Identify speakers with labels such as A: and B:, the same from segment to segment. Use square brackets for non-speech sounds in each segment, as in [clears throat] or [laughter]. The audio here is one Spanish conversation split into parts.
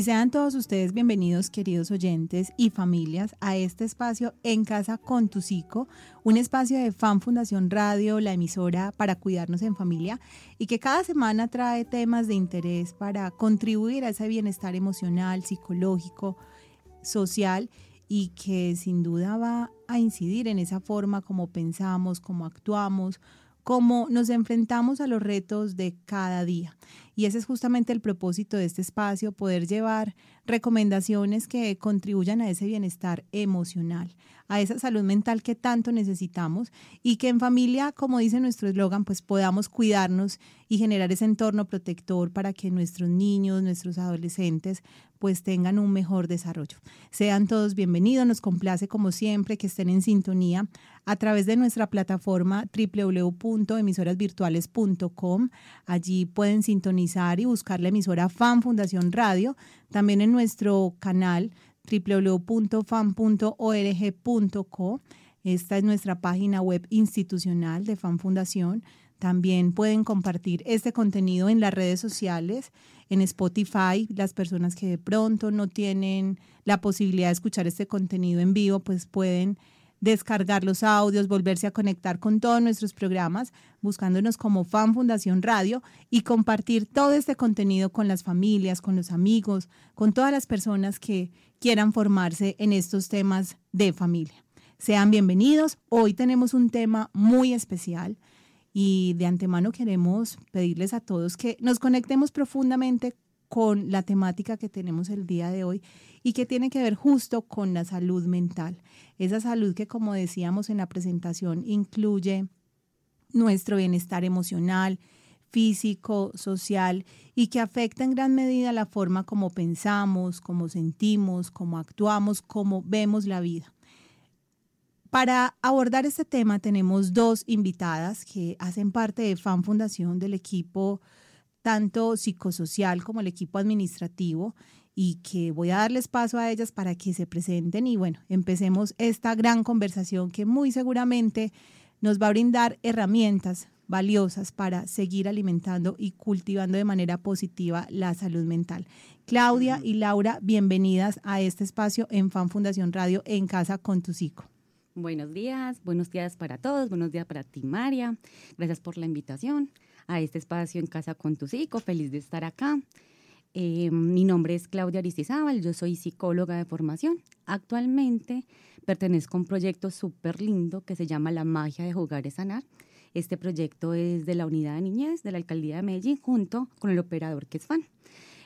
A: y sean todos ustedes bienvenidos, queridos oyentes y familias, a este espacio En Casa con tu Psico, un espacio de Fan Fundación Radio, la emisora para cuidarnos en familia y que cada semana trae temas de interés para contribuir a ese bienestar emocional, psicológico, social y que sin duda va a incidir en esa forma como pensamos, como actuamos, cómo nos enfrentamos a los retos de cada día. Y ese es justamente el propósito de este espacio, poder llevar recomendaciones que contribuyan a ese bienestar emocional, a esa salud mental que tanto necesitamos y que en familia, como dice nuestro eslogan, pues podamos cuidarnos y generar ese entorno protector para que nuestros niños, nuestros adolescentes pues tengan un mejor desarrollo. Sean todos bienvenidos, nos complace como siempre que estén en sintonía a través de nuestra plataforma www.emisorasvirtuales.com. Allí pueden sintonizar y buscar la emisora Fan Fundación Radio, también en nuestro canal www.fan.org.co. Esta es nuestra página web institucional de Fan Fundación. También pueden compartir este contenido en las redes sociales, en Spotify. Las personas que de pronto no tienen la posibilidad de escuchar este contenido en vivo, pues pueden descargar los audios, volverse a conectar con todos nuestros programas, buscándonos como Fan Fundación Radio y compartir todo este contenido con las familias, con los amigos, con todas las personas que quieran formarse en estos temas de familia. Sean bienvenidos. Hoy tenemos un tema muy especial y de antemano queremos pedirles a todos que nos conectemos profundamente con la temática que tenemos el día de hoy y que tiene que ver justo con la salud mental. Esa salud que, como decíamos en la presentación, incluye nuestro bienestar emocional, físico, social y que afecta en gran medida la forma como pensamos, como sentimos, como actuamos, como vemos la vida. Para abordar este tema tenemos dos invitadas que hacen parte de FAN Fundación del equipo tanto psicosocial como el equipo administrativo y que voy a darles paso a ellas para que se presenten y bueno, empecemos esta gran conversación que muy seguramente nos va a brindar herramientas valiosas para seguir alimentando y cultivando de manera positiva la salud mental. Claudia y Laura, bienvenidas a este espacio en Fan Fundación Radio en Casa con tu Psico.
B: Buenos días, buenos días para todos, buenos días para ti, María. Gracias por la invitación a este espacio en Casa con tu Psico. Feliz de estar acá. Eh, mi nombre es Claudia Aristizábal, yo soy psicóloga de formación. Actualmente pertenezco a un proyecto súper lindo que se llama La magia de jugar es sanar. Este proyecto es de la Unidad de Niñez de la Alcaldía de Medellín junto con el operador que es FAN.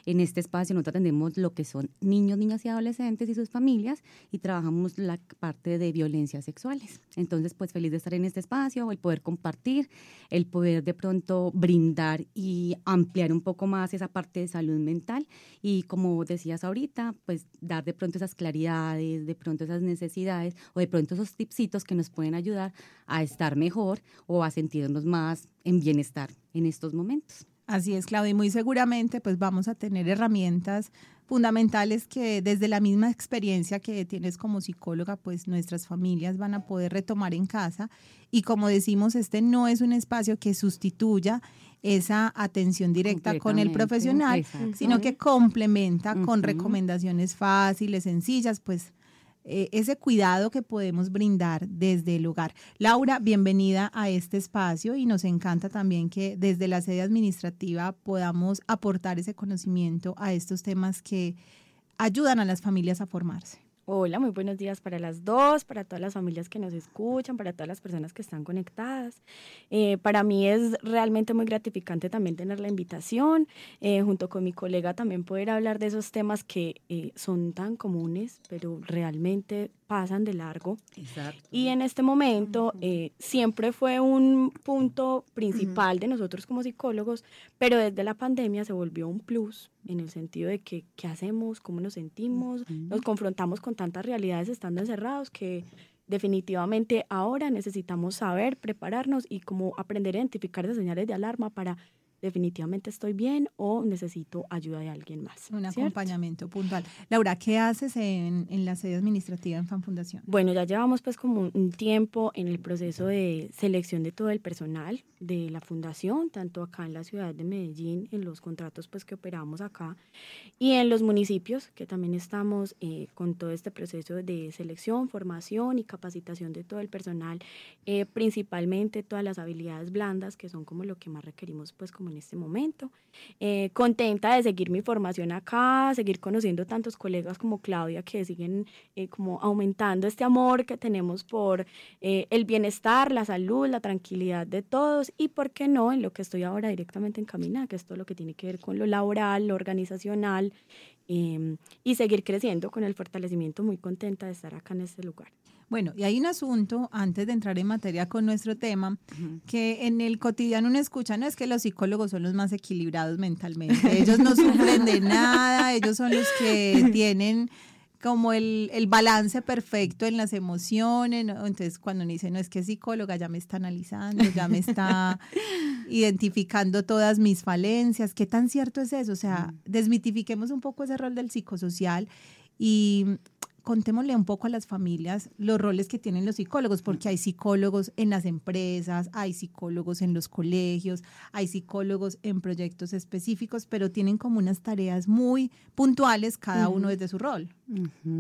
B: En este espacio nosotros atendemos lo que son niños, niñas y adolescentes y sus familias y trabajamos la parte de violencias sexuales. Entonces, pues feliz de estar en este espacio, el poder compartir, el poder de pronto brindar y ampliar un poco más esa parte de salud mental y como decías ahorita, pues dar de pronto esas claridades, de pronto esas necesidades o de pronto esos tipsitos que nos pueden ayudar a estar mejor o a sentirnos más en bienestar en estos momentos.
A: Así es, Claudia, y muy seguramente pues vamos a tener herramientas fundamentales que desde la misma experiencia que tienes como psicóloga, pues nuestras familias van a poder retomar en casa. Y como decimos, este no es un espacio que sustituya esa atención directa con el profesional, sino que complementa con recomendaciones fáciles, sencillas, pues eh, ese cuidado que podemos brindar desde el hogar. Laura, bienvenida a este espacio y nos encanta también que desde la sede administrativa podamos aportar ese conocimiento a estos temas que ayudan a las familias a formarse.
C: Hola, muy buenos días para las dos, para todas las familias que nos escuchan, para todas las personas que están conectadas. Eh, para mí es realmente muy gratificante también tener la invitación, eh, junto con mi colega también poder hablar de esos temas que eh, son tan comunes, pero realmente pasan de largo. Exacto. Y en este momento siempre fue un punto principal de nosotros como psicólogos, pero desde la pandemia se volvió un plus en el sentido de que qué hacemos, cómo nos sentimos, nos confrontamos con tantas realidades estando encerrados que definitivamente ahora necesitamos saber, prepararnos y como aprender a identificar esas señales de alarma para definitivamente estoy bien o necesito ayuda de alguien más.
A: Un acompañamiento puntual. Laura, ¿qué haces en, en la sede administrativa en Fan Fundación?
C: Bueno, ya llevamos pues como un tiempo en el proceso de selección de todo el personal de la fundación, tanto acá en la ciudad de Medellín, en los contratos pues que operamos acá, y en los municipios, que también estamos eh, con todo este proceso de selección, formación y capacitación de todo el personal, eh, principalmente todas las habilidades blandas, que son como lo que más requerimos pues como en este momento. Eh, contenta de seguir mi formación acá, seguir conociendo tantos colegas como Claudia que siguen eh, como aumentando este amor que tenemos por eh, el bienestar, la salud, la tranquilidad de todos y, ¿por qué no?, en lo que estoy ahora directamente encaminada, que es todo lo que tiene que ver con lo laboral, lo organizacional em, y seguir creciendo con el fortalecimiento. Muy contenta de estar acá en este lugar.
A: Bueno, y hay un asunto, antes de entrar en materia con nuestro tema, que en el cotidiano uno escucha, no es que los psicólogos son los más equilibrados mentalmente, ellos no sufren de nada, ellos son los que tienen como el, el balance perfecto en las emociones, ¿no? entonces cuando uno dice, no es que es psicóloga, ya me está analizando, ya me está [laughs] identificando todas mis falencias, ¿qué tan cierto es eso? O sea, desmitifiquemos un poco ese rol del psicosocial y contémosle un poco a las familias los roles que tienen los psicólogos, porque hay psicólogos en las empresas, hay psicólogos en los colegios, hay psicólogos en proyectos específicos, pero tienen como unas tareas muy puntuales cada uno desde su rol.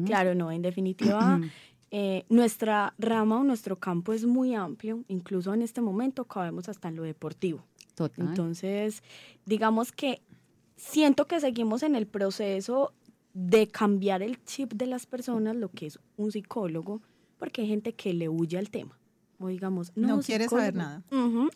C: Claro, no, en definitiva. [clears throat] Eh, nuestra rama o nuestro campo es muy amplio, incluso en este momento cabemos hasta en lo deportivo.
B: Total.
C: Entonces, digamos que siento que seguimos en el proceso de cambiar el chip de las personas, lo que es un psicólogo, porque hay gente que le huye al tema. O digamos,
A: no, quiere saber nada.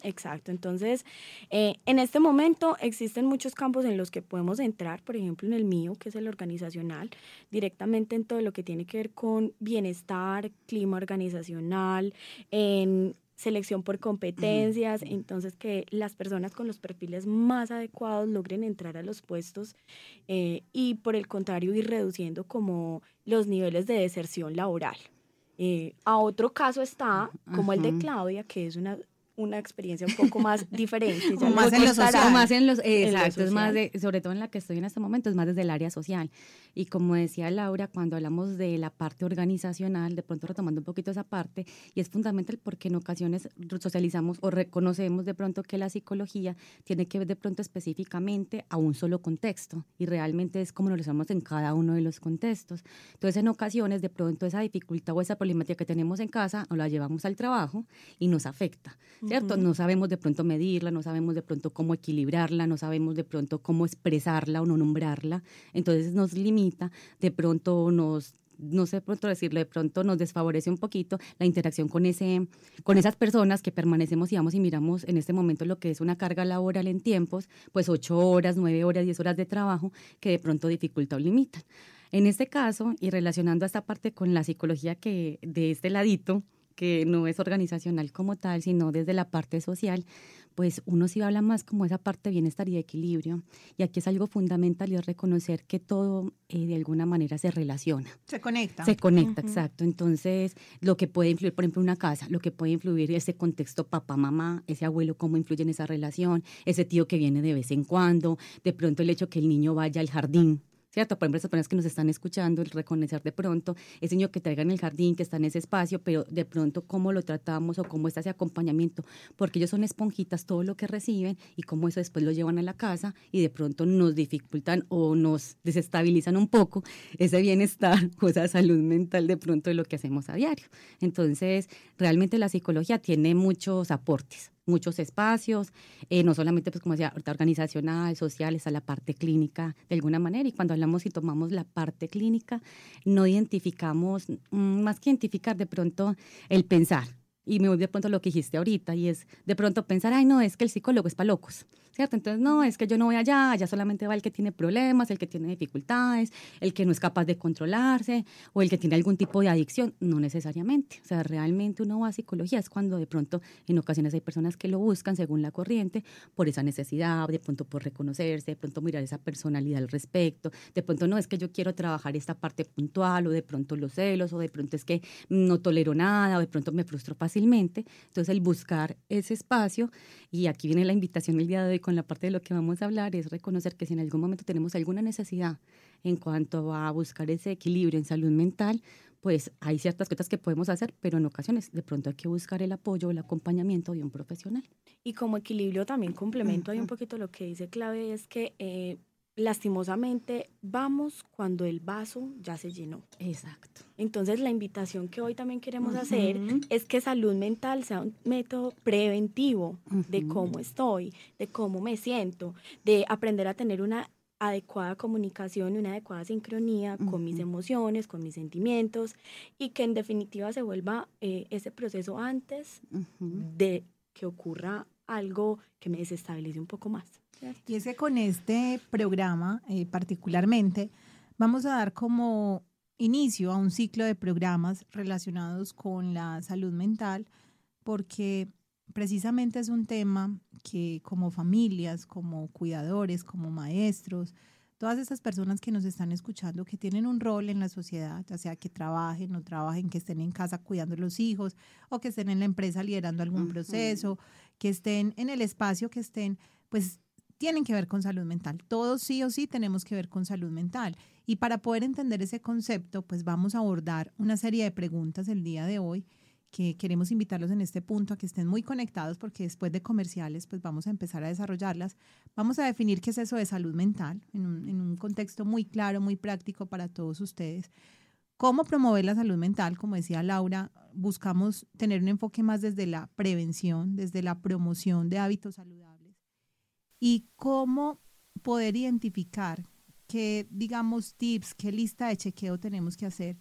C: exacto. Entonces, eh, en este momento existen muchos campos en los que podemos entrar, por ejemplo, en el mío, que es el organizacional, directamente en todo lo que tiene que ver con bienestar, clima organizacional, en selección por competencias, entonces que las personas con los perfiles más adecuados logren entrar a los puestos eh, y por el contrario ir reduciendo como los niveles de deserción laboral. Eh, a otro caso está como el de Claudia, que es una una experiencia un poco más [laughs] diferente.
B: Ya más, en los social, más en los exacto, es más de, sobre todo en la que estoy en este momento, es más desde el área social. Y como decía Laura, cuando hablamos de la parte organizacional, de pronto retomando un poquito esa parte, y es fundamental porque en ocasiones socializamos o reconocemos de pronto que la psicología tiene que ver de pronto específicamente a un solo contexto, y realmente es como nos lo usamos en cada uno de los contextos. Entonces, en ocasiones, de pronto esa dificultad o esa problemática que tenemos en casa, nos la llevamos al trabajo y nos afecta. ¿Cierto? No sabemos de pronto medirla, no sabemos de pronto cómo equilibrarla, no sabemos de pronto cómo expresarla o no nombrarla. Entonces nos limita, de pronto nos no sé pronto decirlo, de pronto nos desfavorece un poquito la interacción con, ese, con esas personas que permanecemos, digamos, y miramos en este momento lo que es una carga laboral en tiempos, pues ocho horas, nueve horas, diez horas de trabajo, que de pronto dificulta o limitan. En este caso, y relacionando esta parte con la psicología que de este ladito, que no es organizacional como tal, sino desde la parte social, pues uno sí habla más como esa parte de bienestar y de equilibrio. Y aquí es algo fundamental y es reconocer que todo eh, de alguna manera se relaciona.
A: Se conecta.
B: Se conecta, exacto. Entonces, lo que puede influir, por ejemplo, una casa, lo que puede influir ese contexto papá, mamá, ese abuelo, cómo influye en esa relación, ese tío que viene de vez en cuando, de pronto el hecho que el niño vaya al jardín ¿cierto? Por ejemplo, esas personas que nos están escuchando, el reconocer de pronto ese niño que traiga en el jardín, que está en ese espacio, pero de pronto cómo lo tratamos o cómo está ese acompañamiento, porque ellos son esponjitas todo lo que reciben y cómo eso después lo llevan a la casa y de pronto nos dificultan o nos desestabilizan un poco ese bienestar [laughs] o esa salud mental de pronto de lo que hacemos a diario. Entonces, realmente la psicología tiene muchos aportes muchos espacios, eh, no solamente, pues como decía, organizacional, social, está la parte clínica de alguna manera. Y cuando hablamos y tomamos la parte clínica, no identificamos, mm, más que identificar de pronto el pensar. Y me voy de pronto a lo que dijiste ahorita, y es de pronto pensar, ay, no, es que el psicólogo es para locos. ¿cierto? Entonces, no, es que yo no voy allá, allá solamente va el que tiene problemas, el que tiene dificultades, el que no es capaz de controlarse o el que tiene algún tipo de adicción, no necesariamente. O sea, realmente uno va a psicología es cuando de pronto en ocasiones hay personas que lo buscan según la corriente por esa necesidad, de pronto por reconocerse, de pronto mirar esa personalidad al respecto, de pronto no es que yo quiero trabajar esta parte puntual o de pronto los celos o de pronto es que no tolero nada o de pronto me frustro fácilmente fácilmente. Entonces, el buscar ese espacio, y aquí viene la invitación el día de hoy con la parte de lo que vamos a hablar, es reconocer que si en algún momento tenemos alguna necesidad en cuanto a buscar ese equilibrio en salud mental, pues hay ciertas cosas que podemos hacer, pero en ocasiones de pronto hay que buscar el apoyo, el acompañamiento de un profesional.
C: Y como equilibrio también complemento ahí un poquito lo que dice Clave, es que eh, lastimosamente vamos cuando el vaso ya se llenó.
B: Exacto.
C: Entonces la invitación que hoy también queremos hacer es que salud mental sea un método preventivo de cómo estoy, de cómo me siento, de aprender a tener una adecuada comunicación y una adecuada sincronía con mis emociones, con mis sentimientos y que en definitiva se vuelva eh, ese proceso antes de que ocurra algo que me desestabilice un poco más.
A: Y es que con este programa eh, particularmente vamos a dar como inicio a un ciclo de programas relacionados con la salud mental porque precisamente es un tema que como familias, como cuidadores, como maestros, todas estas personas que nos están escuchando, que tienen un rol en la sociedad, ya sea que trabajen o trabajen, que estén en casa cuidando a los hijos o que estén en la empresa liderando algún proceso, que estén en el espacio, que estén, pues tienen que ver con salud mental. Todos sí o sí tenemos que ver con salud mental. Y para poder entender ese concepto, pues vamos a abordar una serie de preguntas el día de hoy que queremos invitarlos en este punto a que estén muy conectados porque después de comerciales pues vamos a empezar a desarrollarlas. Vamos a definir qué es eso de salud mental en un, en un contexto muy claro, muy práctico para todos ustedes. ¿Cómo promover la salud mental? Como decía Laura, buscamos tener un enfoque más desde la prevención, desde la promoción de hábitos saludables y cómo poder identificar qué, digamos, tips, qué lista de chequeo tenemos que hacer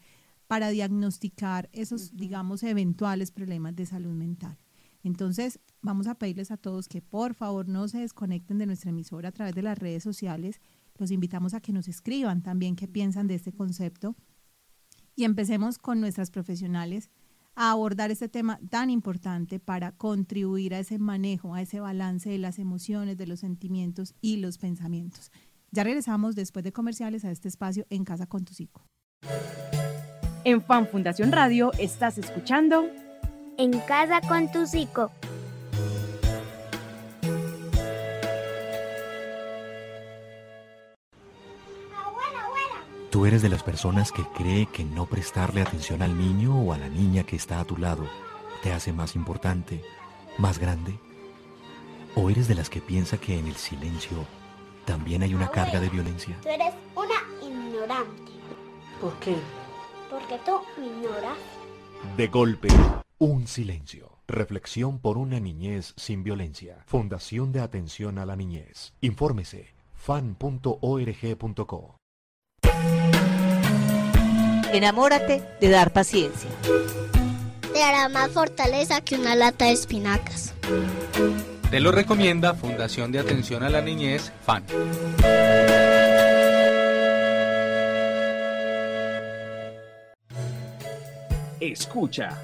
A: para diagnosticar esos, digamos, eventuales problemas de salud mental. Entonces, vamos a pedirles a todos que por favor no se desconecten de nuestra emisora a través de las redes sociales. Los invitamos a que nos escriban también qué piensan de este concepto y empecemos con nuestras profesionales a abordar este tema tan importante para contribuir a ese manejo, a ese balance de las emociones, de los sentimientos y los pensamientos. Ya regresamos después de comerciales a este espacio en Casa con tu Psico.
D: En Fan Fundación Radio estás escuchando
E: En casa con tu psico.
F: ¿Tú eres de las personas que cree que no prestarle atención al niño o a la niña que está a tu lado te hace más importante, más grande? ¿O eres de las que piensa que en el silencio también hay una carga de violencia?
E: Tú eres una ignorante.
G: ¿Por qué?
E: Porque tú me ignoras.
F: De golpe, un silencio. Reflexión por una niñez sin violencia. Fundación de Atención a la Niñez. Infórmese fan.org.co.
G: Enamórate de dar paciencia.
E: Te hará más fortaleza que una lata de espinacas.
H: Te lo recomienda Fundación de Atención a la Niñez, FAN.
I: Escucha,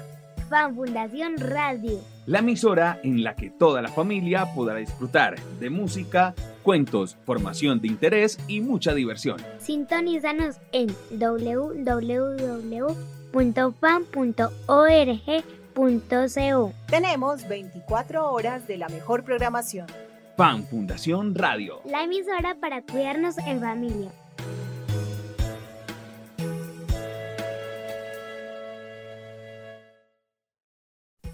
E: Fan Fundación Radio.
I: la emisora en la que toda la familia podrá disfrutar de música, cuentos, formación de interés y mucha diversión.
E: Sintonízanos en www.fan.org.co.
D: Tenemos 24 horas de la mejor programación.
I: Fan Fundación Radio.
E: La emisora para cuidarnos en familia.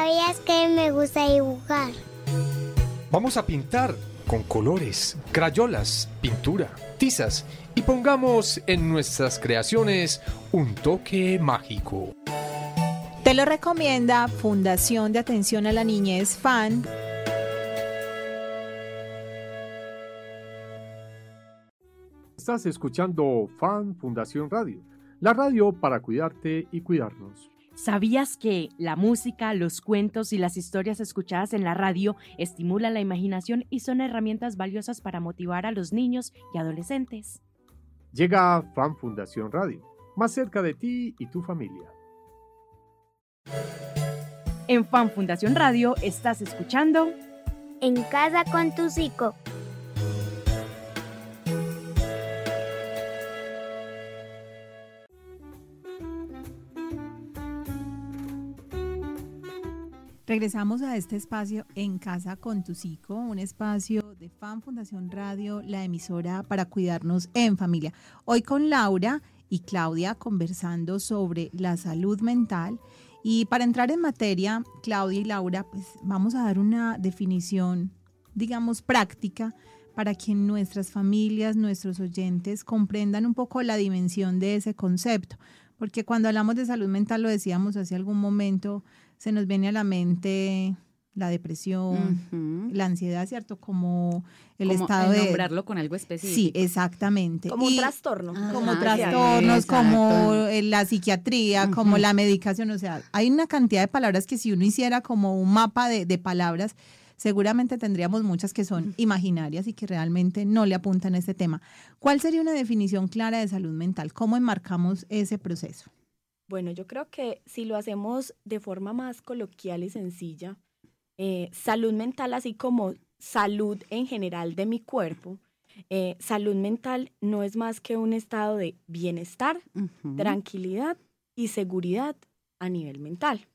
E: ¿Sabías que me gusta dibujar?
J: Vamos a pintar con colores, crayolas, pintura, tizas y pongamos en nuestras creaciones un toque mágico.
A: Te lo recomienda Fundación de Atención a la Niñez FAN.
K: Estás escuchando Fan Fundación Radio, la radio para cuidarte y cuidarnos.
D: ¿Sabías que la música, los cuentos y las historias escuchadas en la radio estimulan la imaginación y son herramientas valiosas para motivar a los niños y adolescentes?
K: Llega Fan Fundación Radio, más cerca de ti y tu familia.
D: En Fan Fundación Radio estás escuchando
E: En casa con tu psico.
A: Regresamos a este espacio en Casa con tu Psico, un espacio de Fan Fundación Radio, la emisora para cuidarnos en familia. Hoy con Laura y Claudia conversando sobre la salud mental. Y para entrar en materia, Claudia y Laura, pues vamos a dar una definición, digamos, práctica para que nuestras familias, nuestros oyentes comprendan un poco la dimensión de ese concepto. Porque cuando hablamos de salud mental, lo decíamos hace algún momento, se nos viene a la mente la depresión, la ansiedad, ¿cierto? Como el
B: como
A: estado de...
B: nombrarlo con algo específico.
A: Sí, exactamente.
C: Como un trastorno.
A: como
B: Ajá,
A: trastornos, como eh, la psiquiatría, como la medicación, o sea, hay una cantidad de palabras que si uno hiciera como un mapa de, de palabras, seguramente tendríamos muchas que son imaginarias y que realmente no le apuntan a este tema. ¿Cuál sería una definición clara de salud mental? ¿Cómo enmarcamos ese proceso?
C: Bueno, yo creo que si lo hacemos de forma más coloquial y sencilla, eh, salud mental, así como salud en general de mi cuerpo, eh, salud mental no es más que un estado de bienestar, tranquilidad y seguridad a nivel mental,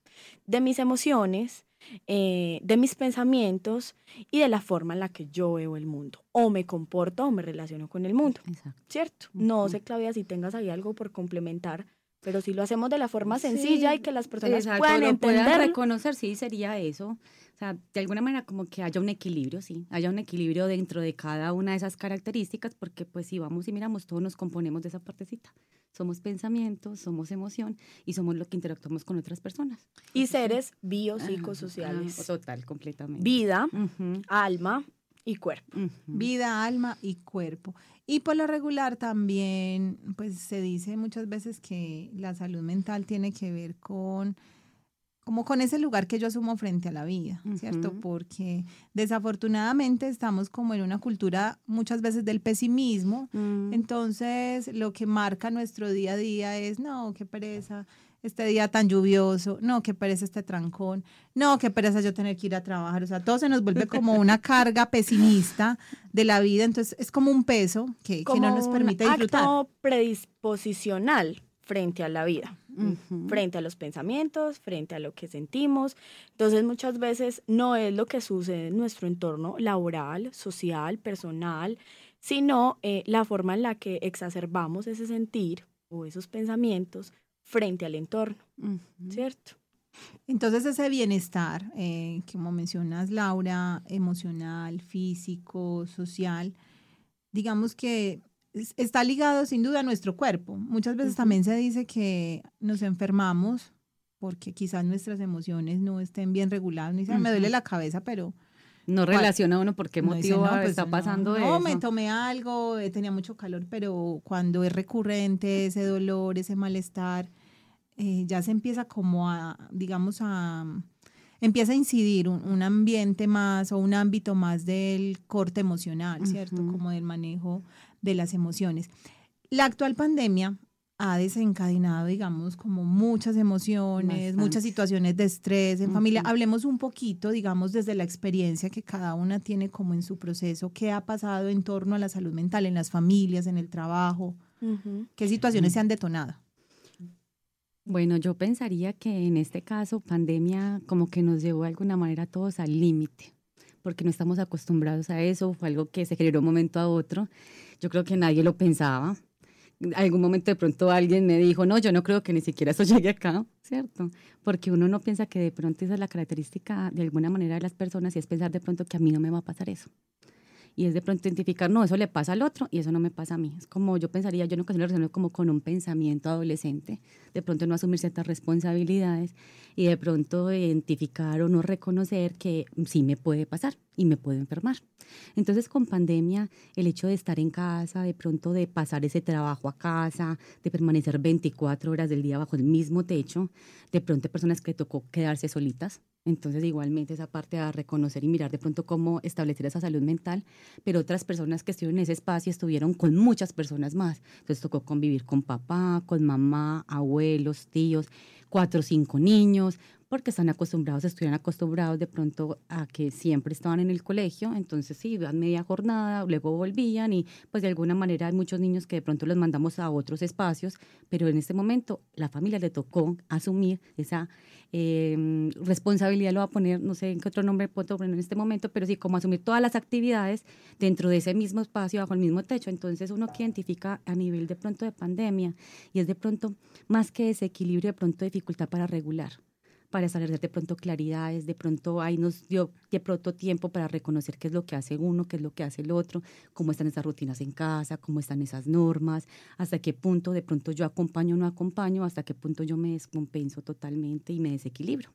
C: de mis emociones, eh, de mis pensamientos y de la forma en la que yo veo el mundo, o me comporto o me relaciono con el mundo,
B: Exacto.
C: ¿cierto? No
B: Ujú.
C: sé, Claudia, si tengas ahí algo por complementar, pero si lo hacemos de la forma sencilla y que las personas
B: Exacto,
C: puedan entender.
B: reconocer, sí, sería eso. O sea, de alguna manera como que haya un equilibrio, sí, haya un equilibrio dentro de cada una de esas características, porque pues si vamos y miramos, todos nos componemos de esa partecita. Somos pensamientos, somos emoción y somos lo que interactuamos con otras personas.
C: Y seres biopsicosociales.
B: ah, total, completamente.
C: Vida,
B: Ujú,
C: alma y cuerpo.
A: Vida, alma y cuerpo. Y por lo regular también, pues se dice muchas veces que la salud mental tiene que ver con como con ese lugar que yo asumo frente a la vida, ¿cierto? Porque desafortunadamente estamos como en una cultura muchas veces del pesimismo,
B: Mm,
A: entonces lo que marca nuestro día a día es, no, qué pereza, este día tan lluvioso, no, qué pereza este trancón, no, qué pereza yo tener que ir a trabajar, o sea, todo se nos vuelve como una [laughs] carga pesimista de la vida, entonces es como un peso que, que no nos
C: un
A: permite disfrutar.
C: acto predisposicional frente a la vida,
B: ujú.
C: frente a los pensamientos, frente a lo que sentimos. Entonces muchas veces no es lo que sucede en nuestro entorno laboral, social, personal, sino eh, la forma en la que exacerbamos ese sentir o esos pensamientos frente al entorno. ¿cierto?
A: Entonces ese bienestar, eh, como mencionas Laura, emocional, físico, social, digamos que es- está ligado sin duda a nuestro cuerpo. Muchas veces también se dice que nos enfermamos porque quizás nuestras emociones no estén bien reguladas. Uno dice, "Ah, me duele la cabeza, pero
B: No relaciona uno por qué
A: no dice,
B: motivo
A: "No, pues,
B: está pasando
A: no,
B: eso.
A: me tomé algo, eh, tenía mucho calor, pero cuando es recurrente ese dolor, ese malestar, eh, ya se empieza como a, digamos, a empieza a incidir un, un ambiente más o un ámbito más del corte emocional, ¿cierto? Como del manejo de las emociones. La actual pandemia ha desencadenado, digamos, como muchas emociones, muchas situaciones de estrés en familia. Hablemos un poquito, digamos, desde la experiencia que cada una tiene como en su proceso, qué ha pasado en torno a la salud mental en las familias, en el trabajo,
C: Ujú.
A: qué situaciones se han detonado.
B: Bueno, yo pensaría que en este caso pandemia como que nos llevó de alguna manera a todos al límite, porque no estamos acostumbrados a eso, fue algo que se generó de un momento a otro. Yo creo que nadie lo pensaba. Algún momento de pronto alguien me dijo, no, yo no creo que ni siquiera eso [laughs] llegue acá, ¿cierto? Porque uno no piensa que de pronto esa es la característica de alguna manera de las personas y es pensar de pronto que a mí no me va a pasar eso. Y es de pronto identificar, no, eso le pasa al otro y eso no me pasa a mí. Es como yo pensaría, yo nunca se lo relaciono como con un pensamiento adolescente, de pronto no asumir ciertas responsabilidades y de pronto identificar o no reconocer que sí me puede pasar y me puedo enfermar. Entonces, con pandemia, el hecho de estar en casa, de pronto de pasar ese trabajo a casa, de permanecer 24 horas del día bajo el mismo techo, de pronto personas que tocó quedarse solitas. Entonces, igualmente esa parte a reconocer y mirar de pronto cómo establecer esa salud mental, pero otras personas que estuvieron en ese espacio estuvieron con muchas personas más. Entonces, tocó convivir con papá, con mamá, abuelos, tíos, cuatro o cinco niños, porque están acostumbrados, estuvieran acostumbrados de pronto a que siempre estaban en el colegio, entonces sí, iban media jornada, luego volvían y pues de alguna manera hay muchos niños que de pronto los mandamos a otros espacios, pero en este momento la familia le tocó asumir esa eh, responsabilidad, lo va a poner, no sé en qué otro nombre puedo poner en este momento, pero sí como asumir todas las actividades dentro de ese mismo espacio, bajo el mismo techo, entonces uno que identifica a nivel de pronto de pandemia y es de pronto más que desequilibrio, de pronto dificultad para regular para establecer de pronto claridades, de pronto ahí nos dio de pronto tiempo para reconocer qué es lo que hace uno, qué es lo que hace el otro, cómo están esas rutinas en casa, cómo están esas normas, hasta qué punto de pronto yo acompaño o no acompaño, hasta qué punto yo me descompenso totalmente y me desequilibro.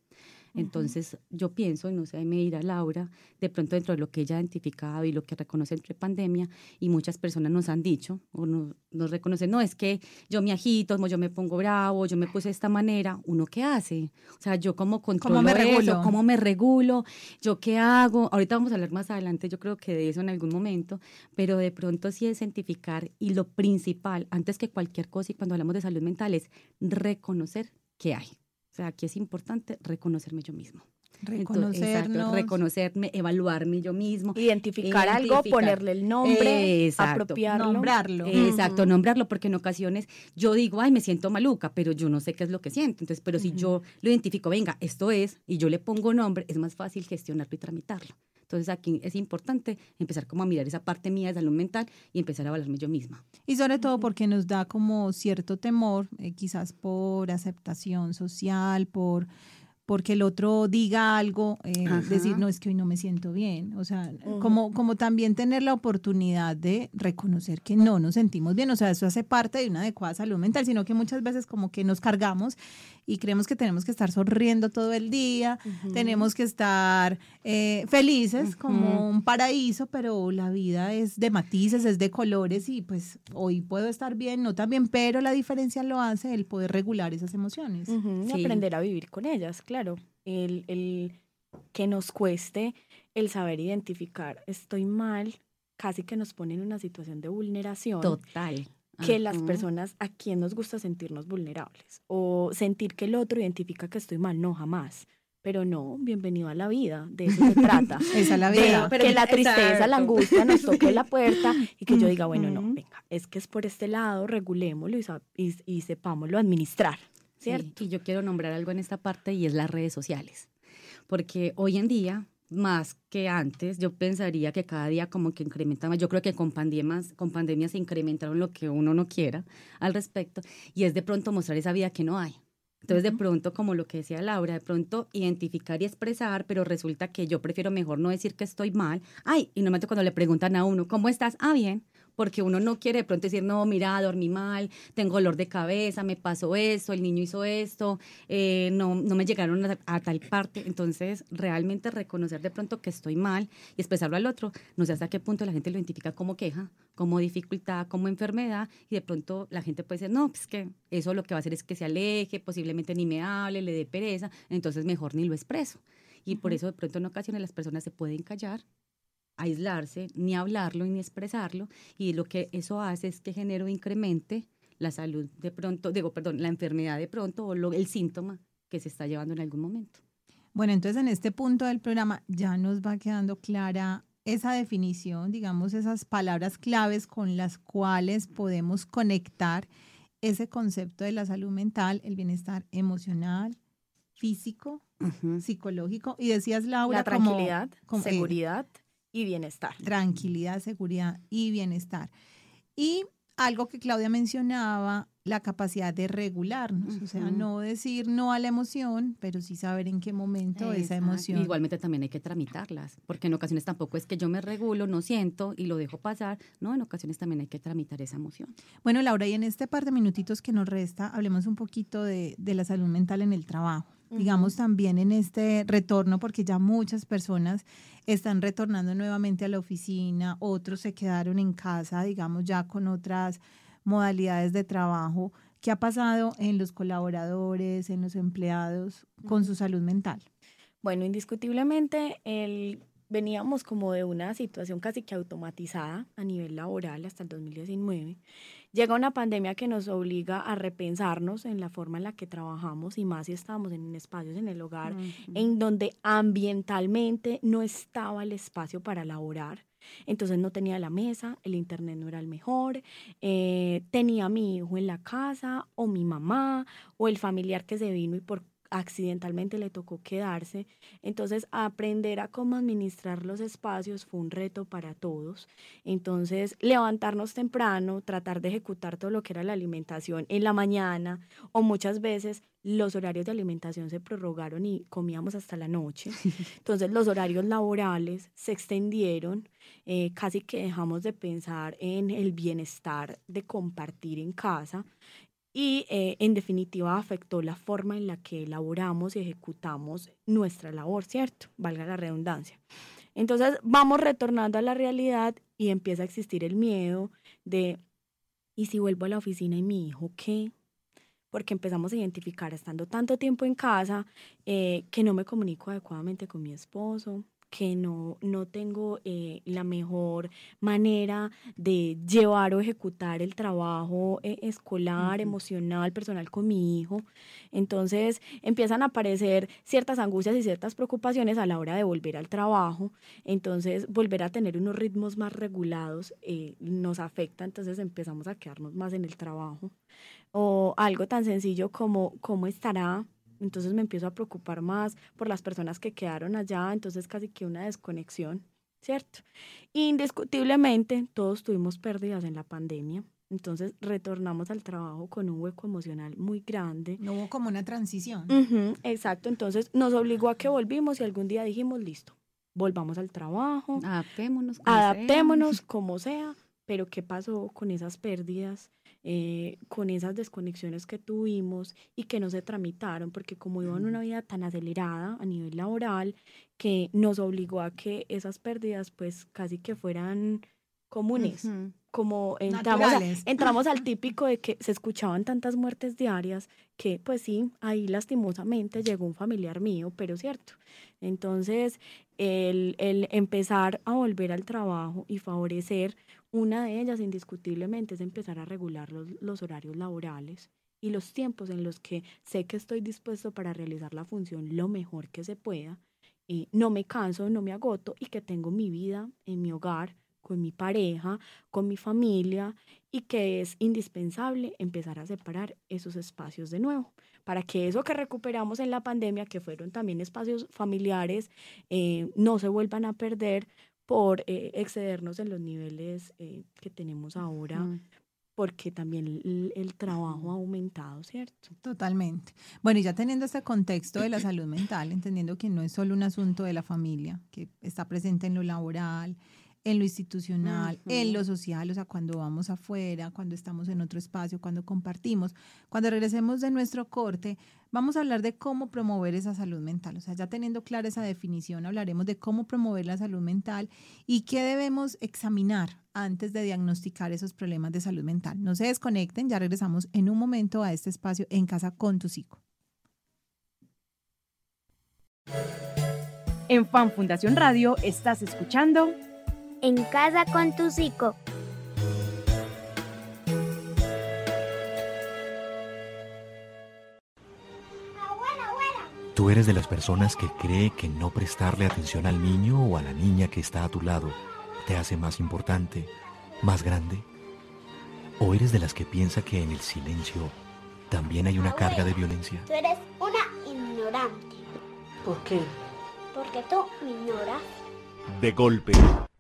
B: Entonces, yo pienso, y no sé, me dirá Laura, de pronto dentro de lo que ella ha identificado y lo que reconoce entre pandemia, y muchas personas nos han dicho, o no, nos reconocen, no, es que yo me agito, yo me pongo bravo, yo me puse de esta manera, ¿uno qué hace? O sea, yo como controlo
A: ¿Cómo me
B: eso,
A: regulo?
B: cómo me regulo, yo qué hago. Ahorita vamos a hablar más adelante, yo creo que de eso en algún momento, pero de pronto sí es identificar, y lo principal, antes que cualquier cosa, y cuando hablamos de salud mental, es reconocer qué hay. Sea, aquí es importante reconocerme yo mismo. Entonces, exacto,
A: Reconocernos.
B: reconocerme, evaluarme yo mismo.
C: Identificar algo, ponerle el nombre,
B: Exacto.
C: apropiarlo.
A: Nombrarlo.
B: Exacto, nombrarlo, porque en ocasiones yo digo, ay, me siento maluca, pero yo no sé qué es lo que siento. Entonces, pero si yo lo identifico, venga, esto es, y yo le pongo nombre, es más fácil gestionarlo y tramitarlo. Entonces, aquí es importante empezar como a mirar esa parte mía de salud mental y empezar a evaluarme yo misma.
A: Y sobre todo porque nos da como cierto temor, eh, quizás por aceptación social, por porque el otro diga algo, eh, decir, no, es que hoy no me siento bien. O sea, como, como también tener la oportunidad de reconocer que no nos sentimos bien. O sea, eso hace parte de una adecuada salud mental, sino que muchas veces como que nos cargamos y creemos que tenemos que estar sonriendo todo el día, tenemos que estar eh, felices como un paraíso, pero la vida es de matices, es de colores y pues hoy puedo estar bien, no tan bien, pero la diferencia lo hace el poder regular esas emociones.
C: Y
B: Sí.
C: aprender a vivir con ellas, claro. El, el que nos cueste el saber identificar, estoy mal, casi que nos pone en una situación de vulneración.
B: Total.
C: Que las personas, ¿a quién nos gusta sentirnos vulnerables? O sentir que el otro identifica que estoy mal, no, jamás. Pero no, bienvenido a la vida, de eso se trata. [laughs]
A: Esa es la
C: De
A: vida.
B: pero
C: que la tristeza,
B: exacto.
C: la angustia nos toque la puerta y que yo diga, bueno, no, venga, es que es por este lado, regulémoslo y, y, y sepámoslo administrar,
B: Sí,
C: ¿cierto?
B: y yo quiero nombrar algo en esta parte y es las redes sociales. Porque hoy en día, más que antes, yo pensaría que cada día como que incrementa más. Yo creo que con pandemias, con pandemias se incrementaron lo que uno no quiera al respecto. Y es de pronto mostrar esa vida que no hay. Entonces, de pronto, como lo que decía Laura, de pronto identificar y expresar, pero resulta que yo prefiero mejor no decir que estoy mal. Ay, y normalmente cuando le preguntan a uno, ¿cómo estás? Ah, bien. Porque uno no quiere de pronto decir, no, mira, dormí mal, tengo dolor de cabeza, me pasó esto, el niño hizo esto, eh, no, no me llegaron a, a tal parte. Entonces, realmente reconocer de pronto que estoy mal y expresarlo al otro, no sé hasta qué punto la gente lo identifica como queja, como dificultad, como enfermedad, y de pronto la gente puede decir, no, pues que eso lo que va a hacer es que se aleje, posiblemente ni me hable, le dé pereza, entonces mejor ni lo expreso. Y por eso de pronto en ocasiones las personas se pueden callar, aislarse, ni hablarlo ni expresarlo, y lo que eso hace es que genera incremente la salud de pronto, digo, perdón, la enfermedad de pronto o lo- el síntoma que se está llevando en algún momento.
A: Bueno, entonces en este punto del programa ya nos va quedando clara esa definición, digamos, esas palabras claves con las cuales podemos conectar ese concepto de la salud mental, el bienestar emocional, físico, psicológico. Y decías, Laura,
C: La
A: como-
C: tranquilidad,
A: como- eh,
C: seguridad y bienestar.
A: tranquilidad, seguridad y bienestar. Y algo que Claudia mencionaba, la capacidad de regularnos, o sea, no decir no a la emoción, pero sí saber en qué momento esa emoción.
B: Igualmente también hay que tramitarlas, porque en ocasiones tampoco es que yo me regulo, no siento y lo dejo pasar, no, en ocasiones también hay que tramitar esa emoción.
A: Bueno, Laura, y en este par de minutitos que nos resta, hablemos un poquito de, de la salud mental en el trabajo. Digamos también en este retorno, porque ya muchas personas están retornando nuevamente a la oficina, otros se quedaron en casa, digamos ya con otras modalidades de trabajo. ¿Qué ha pasado en los colaboradores, en los empleados con su salud mental?
C: Bueno, indiscutiblemente el, veníamos como de una situación casi que automatizada a nivel laboral hasta el 2019. Llega una pandemia que nos obliga a repensarnos en la forma en la que trabajamos y más si estamos en espacios en el hogar en donde ambientalmente no estaba el espacio para laborar. Entonces no tenía la mesa, el internet no era el mejor, eh, tenía a mi hijo en la casa o mi mamá o el familiar que se vino y por accidentalmente le tocó quedarse. Entonces, aprender a cómo administrar los espacios fue un reto para todos. Entonces, levantarnos temprano, tratar de ejecutar todo lo que era la alimentación en la mañana o muchas veces los horarios de alimentación se prorrogaron y comíamos hasta la noche. [laughs] Entonces, los horarios laborales se extendieron, eh, casi que dejamos de pensar en el bienestar de compartir en casa y eh, en definitiva afectó la forma en la que elaboramos y ejecutamos nuestra labor, ¿cierto? Valga la redundancia. Entonces vamos retornando a la realidad y empieza a existir el miedo de, ¿y si vuelvo a la oficina y mi hijo qué? Porque empezamos a identificar, estando tanto tiempo en casa, eh, que no me comunico adecuadamente con mi esposo, que no, no tengo eh, la mejor manera de llevar o ejecutar el trabajo eh, escolar, emocional, personal con mi hijo. Entonces empiezan a aparecer ciertas angustias y ciertas preocupaciones a la hora de volver al trabajo. Entonces volver a tener unos ritmos más regulados eh, nos afecta, entonces empezamos a quedarnos más en el trabajo. O algo tan sencillo como cómo estará entonces me empiezo a preocupar más por las personas que quedaron allá, entonces casi que una desconexión, ¿cierto? Indiscutiblemente todos tuvimos pérdidas en la pandemia, entonces retornamos al trabajo con un hueco emocional muy grande.
A: No hubo como una transición.
C: Ujú, exacto, entonces nos obligó a que volvimos y algún día dijimos, listo, volvamos al trabajo,
B: Adaptémonos. como sea.
C: adaptémonos como sea, pero ¿qué pasó con esas pérdidas, eh, con esas desconexiones que tuvimos y que no se tramitaron? Porque como iban una vida tan acelerada a nivel laboral, que nos obligó a que esas pérdidas pues casi que fueran comunes. Como entramos, a- entramos al [laughs] típico de que se escuchaban tantas muertes diarias que pues sí, ahí lastimosamente llegó un familiar mío, pero cierto. Entonces, el, el empezar a volver al trabajo y favorecer, una de ellas indiscutiblemente es empezar a regular los, los horarios laborales y los tiempos en los que sé que estoy dispuesto para realizar la función lo mejor que se pueda, y no me canso, no me agoto y que tengo mi vida en mi hogar, con mi pareja, con mi familia y que es indispensable empezar a separar esos espacios de nuevo. Para que eso que recuperamos en la pandemia, que fueron también espacios familiares, eh, no se vuelvan a perder por eh, excedernos en los niveles eh, que tenemos ahora, porque también el, el trabajo ha aumentado, ¿cierto?
A: Totalmente. Bueno, y ya teniendo este contexto de la salud mental, entendiendo que no es solo un asunto de la familia, que está presente en lo laboral, en lo institucional, en lo social, o sea, cuando vamos afuera, cuando estamos en otro espacio, cuando compartimos, cuando regresemos de nuestro corte, vamos a hablar de cómo promover esa salud mental. O sea, ya teniendo clara esa definición, hablaremos de cómo promover la salud mental y qué debemos examinar antes de diagnosticar esos problemas de salud mental. No se desconecten, ya regresamos en un momento a este espacio en casa con tu psico.
D: En Fan Fundación Radio estás escuchando
E: En casa con tu psico.
F: Tú eres de las personas que cree que no prestarle atención al niño o a la niña que está a tu lado te hace más importante, más grande. ¿O eres de las que piensa que en el silencio también hay una carga de violencia?
E: Tú eres una ignorante.
G: ¿Por qué?
E: Porque tú me ignoras.
I: De golpe,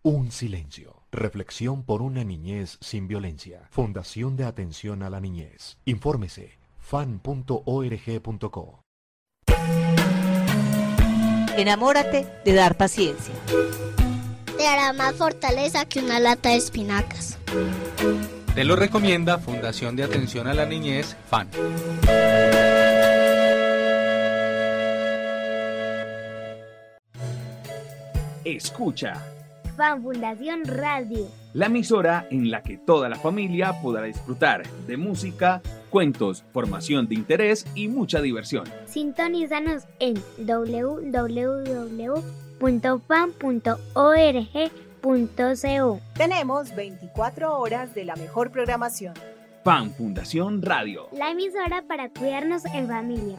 F: Un silencio. Reflexión por una niñez sin violencia. Fundación de Atención a la Niñez. Infórmese fan.org.co.
G: Enamórate de dar paciencia.
E: Te hará más fortaleza que una lata de espinacas.
H: Te lo recomienda Fundación de Atención a la Niñez, FAN.
I: Escucha.
L: Fan Fundación Radio.
I: La emisora en la que toda la familia podrá disfrutar de música, cuentos, formación de interés y mucha diversión.
L: Sintonízanos en www.fan.org.co.
M: Tenemos 24 horas de la mejor programación.
I: Fan Fundación Radio.
L: La emisora para cuidarnos en familia.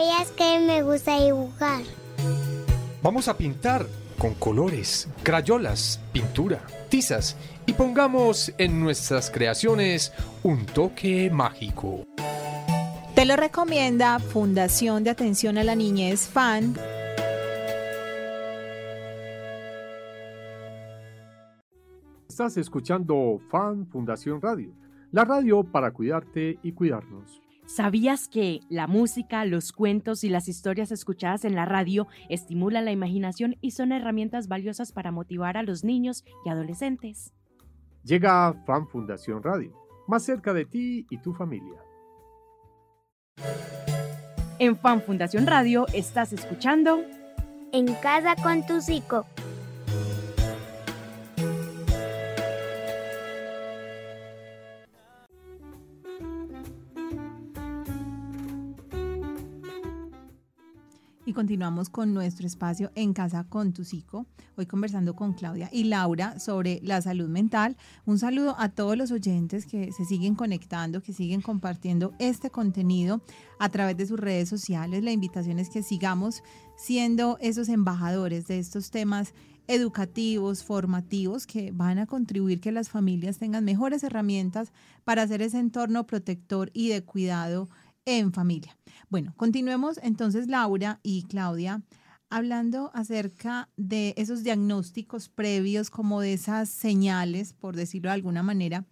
E: ¿Sabías que me gusta dibujar?
J: Vamos a pintar con colores, crayolas, pintura, tizas y pongamos en nuestras creaciones un toque mágico.
A: Te lo recomienda Fundación de Atención a la Niñez FAN.
K: Estás escuchando Fan Fundación Radio, la radio para cuidarte y cuidarnos.
D: ¿Sabías que la música, los cuentos y las historias escuchadas en la radio estimulan la imaginación y son herramientas valiosas para motivar a los niños y adolescentes?
K: Llega Fan Fundación Radio, más cerca de ti y tu familia.
D: En Fan Fundación Radio estás escuchando
L: En casa con tu psico.
A: Y continuamos con nuestro espacio en casa con tu psico. Hoy conversando con Claudia y Laura sobre la salud mental. Un saludo a todos los oyentes que se siguen conectando, que siguen compartiendo este contenido a través de sus redes sociales. La invitación es que sigamos siendo esos embajadores de estos temas educativos, formativos, que van a contribuir que las familias tengan mejores herramientas para hacer ese entorno protector y de cuidado en familia. Bueno, continuemos entonces, Laura y Claudia, hablando acerca de esos diagnósticos previos, como de esas señales, por decirlo de alguna manera,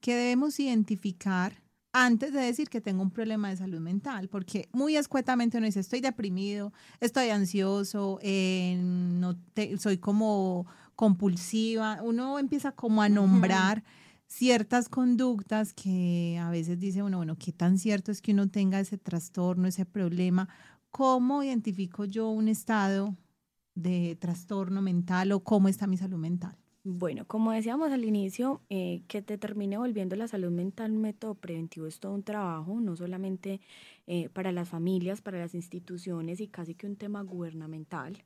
A: que debemos identificar antes de decir que tengo un problema de salud mental, porque muy escuetamente uno dice, estoy deprimido, estoy ansioso, eh, no soy como compulsiva, uno empieza como a nombrar ciertas conductas que a veces dice uno, bueno, ¿qué tan cierto es que uno tenga ese trastorno, ese problema? ¿Cómo identifico yo un estado de trastorno mental o cómo está mi salud mental?
C: Bueno, como decíamos al inicio, eh, que te termine volviendo la salud mental un método preventivo es todo un trabajo, no solamente eh, para las familias, para las instituciones y casi que un tema gubernamental.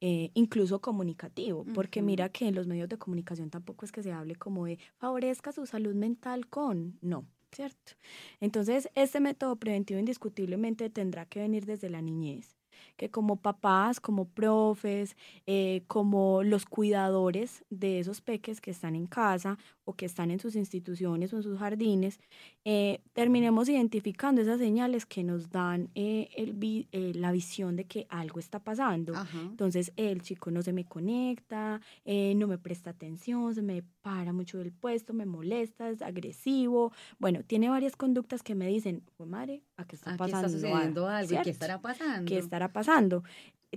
C: Eh, incluso comunicativo, porque mira que en los medios de comunicación tampoco es que se hable como de favorezca su salud mental con, no, ¿cierto? Entonces, este método preventivo indiscutiblemente tendrá que venir desde la niñez que como papás, como profes, eh, como los cuidadores de esos peques que están en casa o que están en sus instituciones o en sus jardines, eh, terminemos identificando esas señales que nos dan eh, el la visión de que algo está pasando. Entonces, el chico no se me conecta, no me presta atención, se me para mucho del puesto, me molesta, es agresivo. Bueno, tiene varias conductas que me dicen, pues madre, ¿a qué está pasando?
B: está sucediendo algo? ¿Qué estará pasando?
C: ¿Qué estará pasando?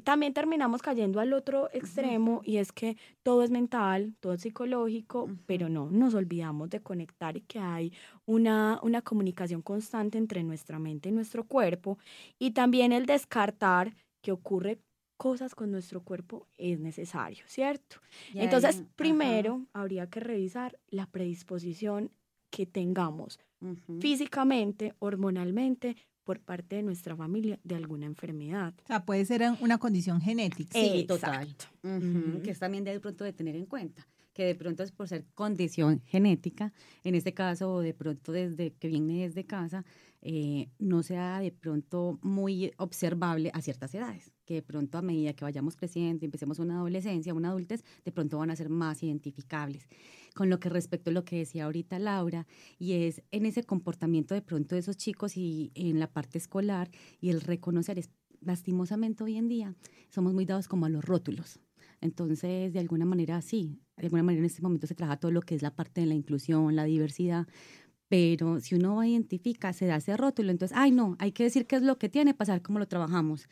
C: También terminamos cayendo al otro extremo y es que todo es mental, todo es psicológico, pero no, nos olvidamos de conectar y que hay una, una comunicación constante entre nuestra mente y nuestro cuerpo. Y también el descartar que ocurre cosas con nuestro cuerpo es necesario, ¿cierto? Entonces, primero habría que revisar la predisposición que tengamos físicamente, hormonalmente, por parte de nuestra familia de alguna enfermedad.
A: O sea, puede ser una condición genética.
B: Sí, total. Que es también de pronto de tener en cuenta que de pronto es por ser condición genética, en este caso, de pronto desde que viene desde casa, eh, no sea de pronto muy observable a ciertas edades, que de pronto a medida que vayamos creciendo empecemos una adolescencia, una adultez, de pronto van a ser más identificables. Con lo que respecto a lo que decía ahorita Laura, y es en ese comportamiento de pronto de esos chicos y en la parte escolar y el reconocer, es, lastimosamente hoy en día somos muy dados como a los rótulos. Entonces, de alguna manera, sí, de alguna manera en este momento se trabaja todo lo que es la parte de la inclusión, la diversidad, pero si uno identifica, se da ese rótulo, entonces, ay no, hay que decir qué es lo que tiene, pasar cómo lo trabajamos.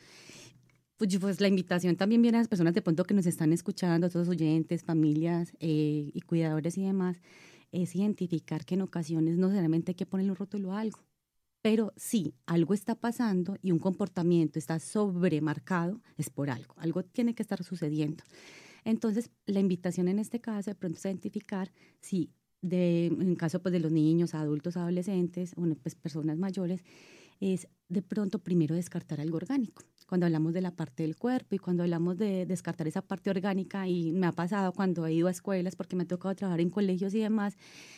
B: Pues, pues, la invitación también viene a las personas de pronto que nos están escuchando, a todos los oyentes, familias eh, y cuidadores y demás, es identificar que en ocasiones no necesariamente hay que ponerle un rótulo a algo, pero si algo está pasando y un comportamiento está sobremarcado, es por algo, algo tiene que estar sucediendo. Entonces, la invitación en este caso de pronto es identificar si en caso pues, de los niños, adultos, adolescentes, bueno, pues personas mayores, es de pronto primero descartar algo orgánico. Cuando hablamos de la parte del cuerpo y cuando hablamos de descartar esa parte orgánica, y me ha pasado cuando he ido a escuelas, porque me ha tocado trabajar en colegios y demás,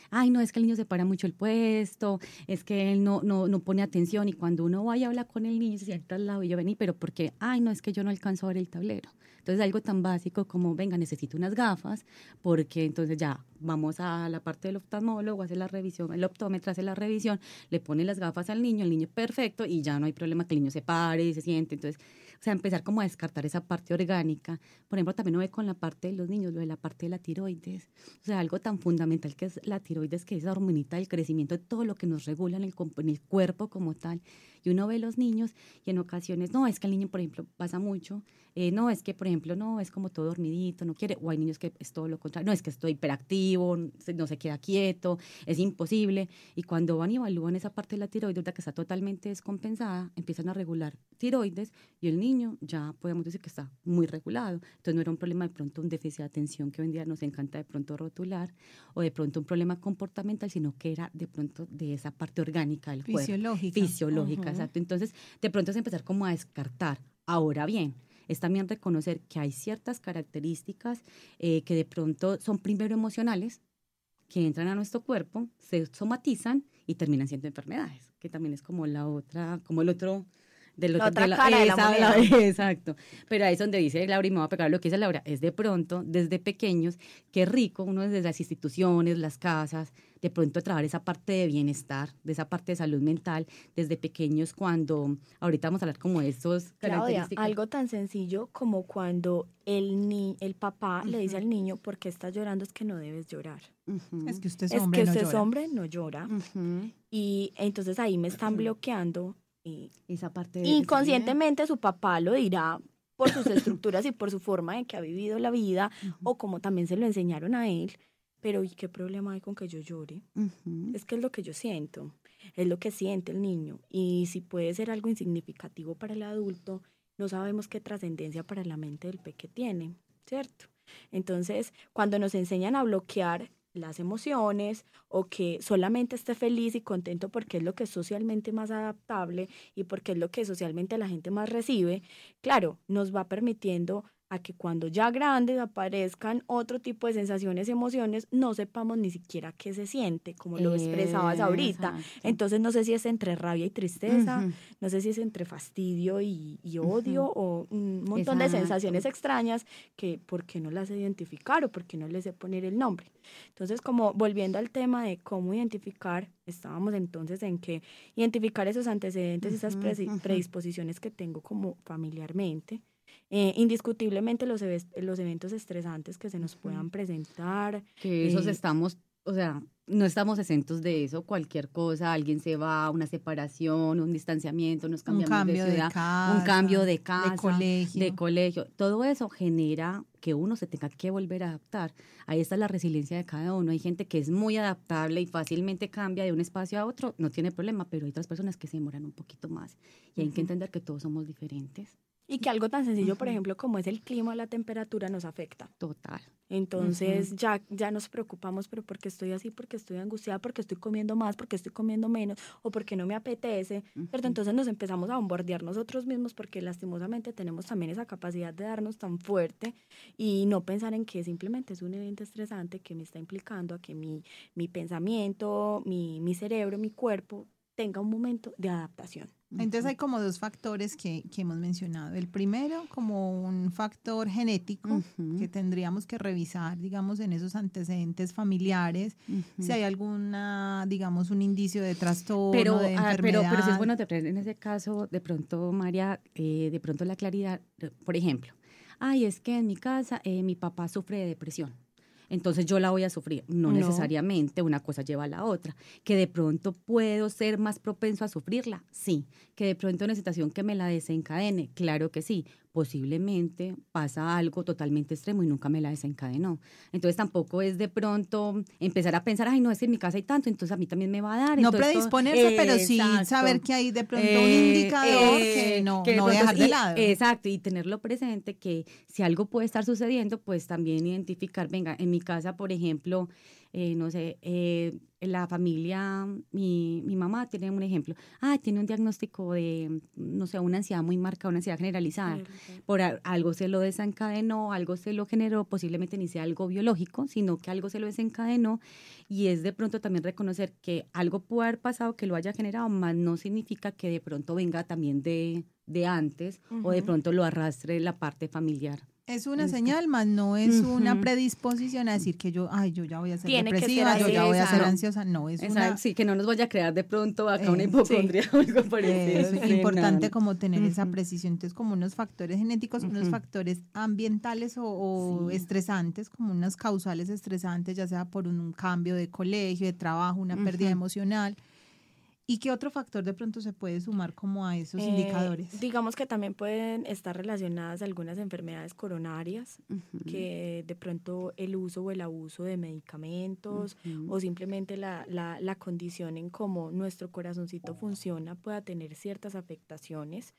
B: ay, no, es que el niño se para mucho el puesto, es que él no, no, no pone atención, y cuando uno vaya a hablar con el niño, se sienta al lado y yo vení, pero porque, ay, no, es que yo no alcanzo a ver el tablero. Entonces, algo tan básico como, venga, necesito unas gafas, porque entonces ya vamos a la parte del oftalmólogo, hace la revisión, el optómetra hace la revisión, le pone las gafas al niño, el niño perfecto y ya no hay problema que el niño se pare y se siente. Entonces, o sea, empezar como a descartar esa parte orgánica. Por ejemplo, también uno ve con la parte de los niños, lo de la parte de la tiroides. O sea, algo tan fundamental que es la tiroides, que es la hormonita del crecimiento de todo lo que nos regula en el, en el cuerpo como tal. Y uno ve los niños y en ocasiones, no, es que el niño, por ejemplo, pasa mucho, eh, no, es que, por ejemplo, no, es como todo dormidito, no quiere, o hay niños que es todo lo contrario, no, es que estoy hiperactivo, no se queda quieto, es imposible. Y cuando van y evalúan esa parte de la tiroides, que está totalmente descompensada, empiezan a regular tiroides y el niño ya podemos decir que está muy regulado. Entonces no era un problema de pronto un déficit de atención que hoy en día nos encanta de pronto rotular o de pronto un problema comportamental, sino que era de pronto de esa parte orgánica del cuerpo.
A: Fisiológica.
B: Fisiológica, exacto. Entonces de pronto es empezar como a descartar. Ahora bien, es también reconocer que hay ciertas características eh, que de pronto son primero emocionales, que entran a nuestro cuerpo, se somatizan y terminan siendo enfermedades, que también es como la otra, como el otro
C: de la otra cara de la [laughs]
B: Exacto. Pero ahí es donde dice Laura, y me va a pegar lo que dice Laura, es de pronto, desde pequeños, qué rico uno desde las instituciones, las casas, de pronto trabajar esa parte de bienestar, de esa parte de salud mental, desde pequeños cuando, ahorita vamos a hablar como de esos características.
C: algo tan sencillo como cuando el, ni, el papá le dice al niño, ¿por qué estás llorando? Es que no debes llorar.
A: Es que usted es hombre,
C: es
A: que
C: usted
A: no
C: es hombre, no llora. Y entonces ahí me están bloqueando y,
B: esa parte
C: inconscientemente su papá lo dirá por sus estructuras y por su forma en que ha vivido la vida o como también se lo enseñaron a él. Pero ¿y qué problema hay con que yo llore? Es que es lo que yo siento, es lo que siente el niño. Y si puede ser algo insignificativo para el adulto, no sabemos qué trascendencia para la mente del peque tiene, ¿cierto? Entonces, cuando nos enseñan a bloquear las emociones o que solamente esté feliz y contento porque es lo que es socialmente más adaptable y porque es lo que socialmente la gente más recibe, claro, nos va permitiendo a que cuando ya grandes aparezcan otro tipo de sensaciones y emociones, no sepamos ni siquiera qué se siente, como lo expresabas ahorita. Entonces no sé si es entre rabia y tristeza, no sé si es entre fastidio y, odio o un montón de sensaciones extrañas que por qué no las sé identificar o por qué no les sé poner el nombre. Entonces como volviendo al tema de cómo identificar, estábamos entonces en que identificar esos antecedentes, esas predisposiciones que tengo como familiarmente, eh, indiscutiblemente los, los eventos estresantes que se nos puedan presentar.
B: Que esos eh, estamos, o sea, no estamos exentos de eso, cualquier cosa, alguien se va, una separación, un distanciamiento, nos cambiamos de ciudad, un cambio de casa,
A: de colegio.
B: de colegio, todo eso genera que uno se tenga que volver a adaptar. Ahí está la resiliencia de cada uno. Hay gente que es muy adaptable y fácilmente cambia de un espacio a otro, no tiene problema, pero hay otras personas que se demoran un poquito más y hay que entender que todos somos diferentes
C: Y que algo tan sencillo, por ejemplo, como es el clima o la temperatura, nos afecta.
B: Total.
C: Entonces ya, ya nos preocupamos, pero porque estoy así, porque estoy angustiada, porque estoy comiendo más, porque estoy comiendo menos, o porque no me apetece, ¿cierto? Entonces nos empezamos a bombardear nosotros mismos porque lastimosamente tenemos también esa capacidad de darnos tan fuerte y no pensar en que simplemente es un evento estresante que me está implicando a que mi, mi pensamiento, mi, mi cerebro, mi cuerpo tenga un momento de adaptación.
A: Entonces hay como dos factores que, que, hemos mencionado. El primero, como un factor genético que tendríamos que revisar, digamos, en esos antecedentes familiares, si hay alguna, digamos, un indicio de trastorno,
B: pero,
A: de
B: ah,
A: enfermedad.
B: pero, pero si es bueno te en ese caso, de pronto, María, eh, de pronto la claridad, por ejemplo, ay, es que en mi casa eh, mi papá sufre de depresión entonces yo la voy a sufrir. No,
C: No.
B: necesariamente, una cosa lleva a la otra. Que de pronto puedo ser más propenso a sufrirla, sí. Que de pronto una situación que me la desencadene, claro que sí. Posiblemente pasa algo totalmente extremo y nunca me la desencadenó. Entonces tampoco es de pronto empezar a pensar, ay, no, es que en mi casa hay tanto, entonces a mí también me va a dar.
A: No
B: todo-
A: predisponerse, pero sí saber que hay de pronto un
B: Eh,
A: indicador
B: eh,
A: que no,
B: que de
A: no dejar de
B: y-
A: lado.
B: Exacto, y tenerlo presente que si algo puede estar sucediendo, pues también identificar, venga, en mi casa, por ejemplo, eh, no sé, eh, la familia, mi, mi mamá tiene un ejemplo, ah, tiene un diagnóstico de, no sé, una ansiedad muy marcada, una ansiedad generalizada. Por a- algo se lo desencadenó, algo se lo generó, posiblemente ni sea algo biológico, sino que algo se lo desencadenó y es de pronto también reconocer que algo puede haber pasado que lo haya generado, más no significa que de pronto venga también de, de antes o de pronto lo arrastre la parte familiar.
A: Es una señal, más no es una predisposición a decir que yo, ay, yo ya voy a ser
B: Tiene que ser
A: depresiva, yo ya voy a ser ansiosa. No, es
B: Exacto,
A: una...
B: sí, que no nos vaya a crear de pronto acá una
A: Eh,
B: hipocondria o algo parecido.
A: Es
B: sí,
A: importante
B: no.
A: como tener esa precisión. Entonces, como unos factores genéticos, unos factores ambientales o, o estresantes, como unas causales estresantes, ya sea por un, un cambio de colegio, de trabajo, una pérdida emocional. ¿Y qué otro factor de pronto se puede sumar como a esos
C: Eh,
A: indicadores?
C: Digamos que también pueden estar relacionadas algunas enfermedades coronarias, que de pronto el uso o el abuso de medicamentos
B: Ujú.
C: o simplemente la, la, la condición en cómo nuestro corazoncito funciona pueda tener ciertas afectaciones.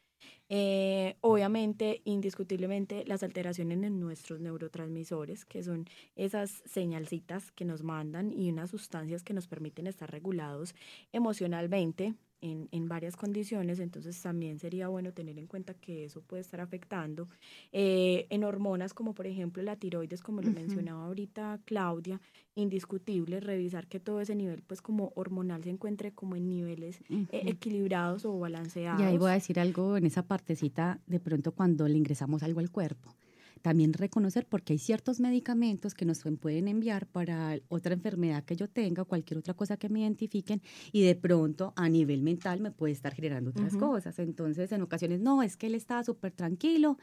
C: Eh, obviamente, indiscutiblemente, las alteraciones en nuestros neurotransmisores, que son esas señalcitas que nos mandan y unas sustancias que nos permiten estar regulados emocionalmente en, en varias condiciones, entonces también sería bueno tener en cuenta que eso puede estar afectando eh, en hormonas como por ejemplo la tiroides, como lo mencionaba ahorita Claudia, indiscutible, revisar que todo ese nivel pues como hormonal se encuentre como en niveles eh, equilibrados o balanceados.
B: Y ahí voy a decir algo en esa partecita, de pronto cuando le ingresamos algo al cuerpo. También reconocer porque hay ciertos medicamentos que nos pueden enviar para otra enfermedad que yo tenga o cualquier otra cosa que me identifiquen y de pronto a nivel mental me puede estar generando otras
C: Ujú.
B: cosas. Entonces en ocasiones no, es que él estaba súper tranquilo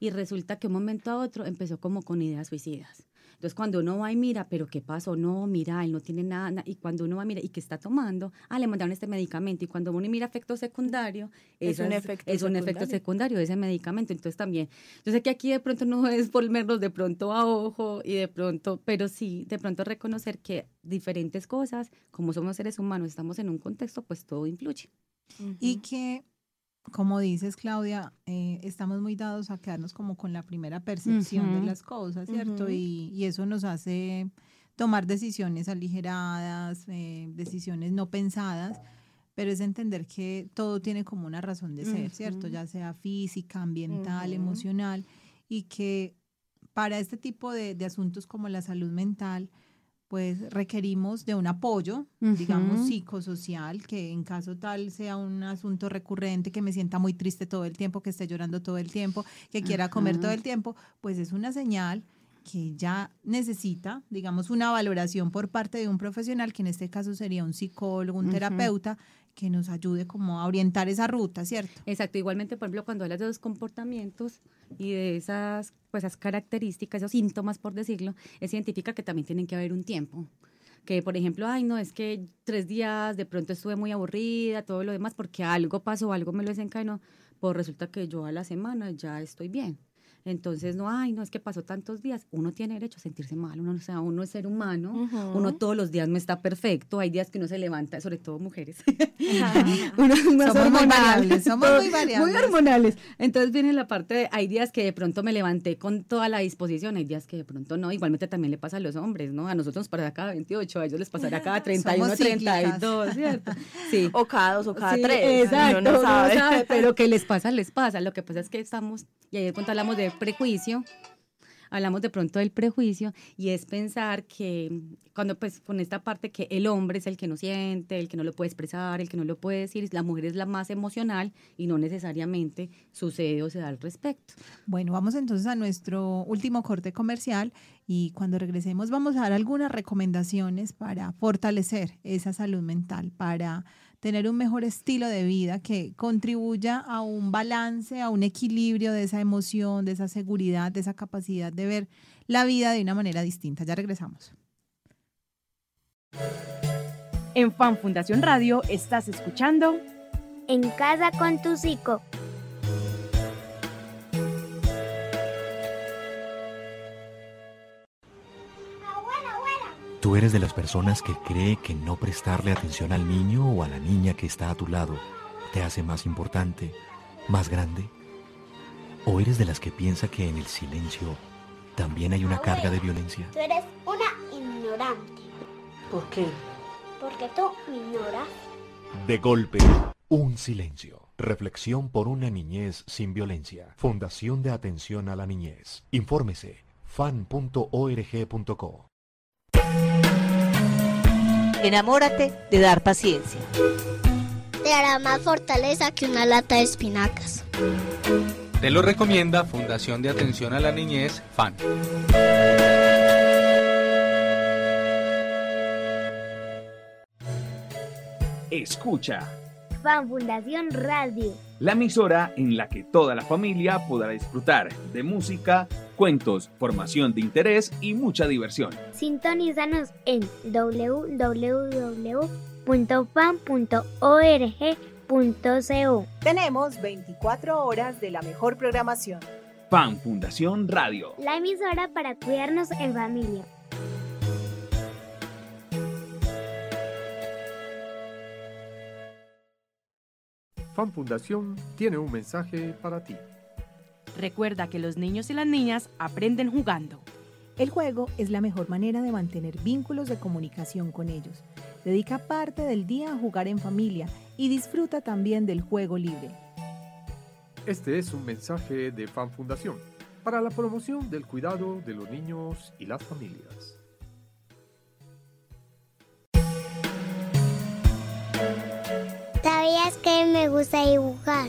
B: y resulta que un momento a otro empezó como con ideas suicidas. Entonces, cuando uno va y mira, pero ¿qué pasó? No, mira, él no tiene nada. na- Y cuando uno va y mira, ¿y qué está tomando? Ah, le mandaron este medicamento. Y cuando uno mira efecto secundario,
C: Es un efecto
B: es un efecto
C: secundario.
B: secundario de ese medicamento. Entonces, también, yo sé que aquí de pronto no [laughs] es volvernos de pronto a ojo y de pronto, pero sí, de pronto reconocer que diferentes cosas, como somos seres humanos, estamos en un contexto, pues todo influye.
A: Y que, como dices, Claudia, eh, estamos muy dados a quedarnos como con la primera percepción de
B: Ujú.
A: las cosas, ¿cierto?
C: Ujú.
A: y, y eso nos hace tomar decisiones aligeradas, eh, decisiones no pensadas, pero es entender que todo tiene como una razón de ser, ¿cierto?
C: Ujú.
A: Ya sea física, ambiental,
C: Ujú.
A: emocional, y que para este tipo de, de asuntos como la salud mental, pues requerimos de un apoyo, digamos, psicosocial, que en caso tal sea un asunto recurrente, que me sienta muy triste todo el tiempo, que esté llorando todo el tiempo, que quiera comer todo el tiempo, pues es una señal que ya necesita, digamos, una valoración por parte de un profesional, que en este caso sería un psicólogo, un terapeuta, que nos ayude como a orientar esa ruta, ¿cierto?
B: Exacto, igualmente, por ejemplo, cuando hablas de los comportamientos y de esas, pues, esas características, esos síntomas, por decirlo, es identifica que también tienen que haber un tiempo. Que, por ejemplo, ay, no, es que tres días de pronto estuve muy aburrida, todo lo demás, porque algo pasó, algo me lo desencadenó, pues resulta que yo a la semana ya estoy bien. Entonces, no, ay, no es que pasó tantos días. Uno tiene derecho a sentirse mal, uno, o sea, uno es ser humano, uno todos los días no está perfecto, hay días que uno se levanta, sobre todo mujeres. [laughs] uno es más
A: Somos muy variables, somos muy
B: Muy
A: variables.
B: hormonales. Entonces viene la parte de, hay días que de pronto me levanté con toda la disposición, hay días que de pronto no. Igualmente también le pasa a los hombres, ¿no? A nosotros nos pasará cada 28, a ellos les pasará cada 31, [laughs]
A: Somos cíclicas.
B: 32, ¿cierto? Sí.
C: O cada dos o cada
B: Sí,
C: tres.
B: Exacto,
C: uno no sabe,
B: pero [laughs] que les pasa, les pasa. Lo que pasa es que estamos, y ahí de pronto hablamos de prejuicio, hablamos de pronto del prejuicio, y es pensar que cuando pues con esta parte que el hombre es el que no siente, el que no lo puede expresar, el que no lo puede decir, la mujer es la más emocional y no necesariamente sucede o se da al respecto.
A: Bueno, vamos entonces a nuestro último corte comercial y cuando regresemos vamos a dar algunas recomendaciones para fortalecer esa salud mental, para tener un mejor estilo de vida que contribuya a un balance, a un equilibrio de esa emoción, de esa seguridad, de esa capacidad de ver la vida de una manera distinta. Ya regresamos.
D: En Fan Fundación Radio estás escuchando
L: En casa con tu psico.
F: Tú eres de las personas que cree que no prestarle atención al niño o a la niña que está a tu lado te hace más importante, más grande. ¿O eres de las que piensa que en el silencio también hay una carga de violencia?
E: Tú eres una ignorante.
G: ¿Por qué?
E: Porque tú me ignoras.
F: De golpe, un silencio. Reflexión por una niñez sin violencia. Fundación de Atención a la Niñez. Infórmese fan.org.co.
G: Enamórate de dar paciencia.
E: Te hará más fortaleza que una lata de espinacas.
H: Te lo recomienda Fundación de Atención a la Niñez, FAN.
I: Escucha,
L: Fan Fundación Radio.
I: la emisora en la que toda la familia podrá disfrutar de música, cuentos, formación de interés y mucha diversión.
L: Sintonízanos en www.fan.org.co.
M: Tenemos 24 horas de la mejor programación.
I: Fan Fundación Radio.
L: La emisora para cuidarnos en familia.
K: Fan Fundación tiene un mensaje para ti.
D: Recuerda que los niños y las niñas aprenden jugando.
A: El juego es la mejor manera de mantener vínculos de comunicación con ellos. Dedica parte del día a jugar en familia y disfruta también del juego libre.
K: Este es un mensaje de Fan Fundación para la promoción del cuidado de los niños y las familias.
L: ¿Sabías que me gusta dibujar?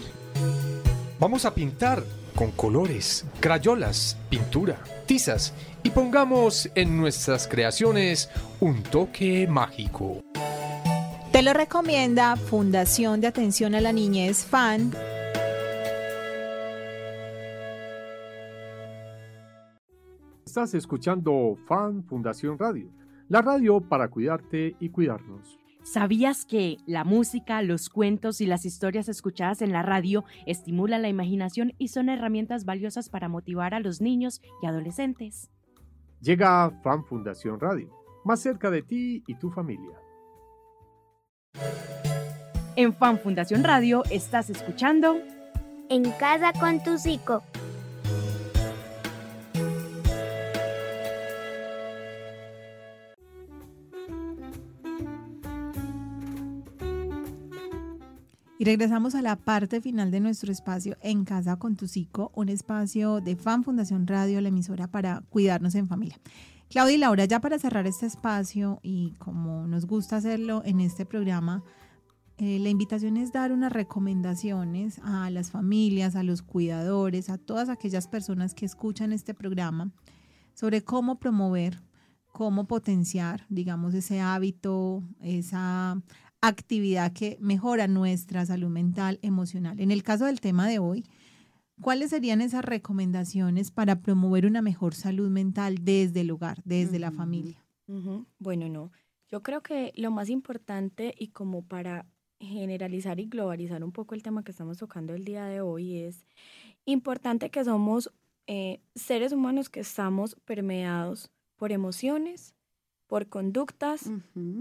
J: Vamos a pintar con colores, crayolas, pintura, tizas y pongamos en nuestras creaciones un toque mágico.
A: Te lo recomienda Fundación de Atención a la Niñez FAN.
K: Estás escuchando Fan Fundación Radio, la radio para cuidarte y cuidarnos.
D: ¿Sabías que la música, los cuentos y las historias escuchadas en la radio estimulan la imaginación y son herramientas valiosas para motivar a los niños y adolescentes?
K: Llega Fan Fundación Radio, más cerca de ti y tu familia.
D: En Fan Fundación Radio estás escuchando
L: En casa con tu psico.
A: Y regresamos a la parte final de nuestro espacio En Casa con tu Psico, un espacio de Fan Fundación Radio, la emisora para cuidarnos en familia. Claudia y Laura, ya para cerrar este espacio y como nos gusta hacerlo en este programa, eh, la invitación es dar unas recomendaciones a las familias, a los cuidadores, a todas aquellas personas que escuchan este programa sobre cómo promover, cómo potenciar, digamos, ese hábito, esa actividad que mejora nuestra salud mental, emocional. En el caso del tema de hoy, ¿cuáles serían esas recomendaciones para promover una mejor salud mental desde el hogar, desde la familia?
C: Bueno, no. Yo creo que lo más importante y como para generalizar y globalizar un poco el tema que estamos tocando el día de hoy es importante que somos eh, seres humanos que estamos permeados por emociones, por conductas,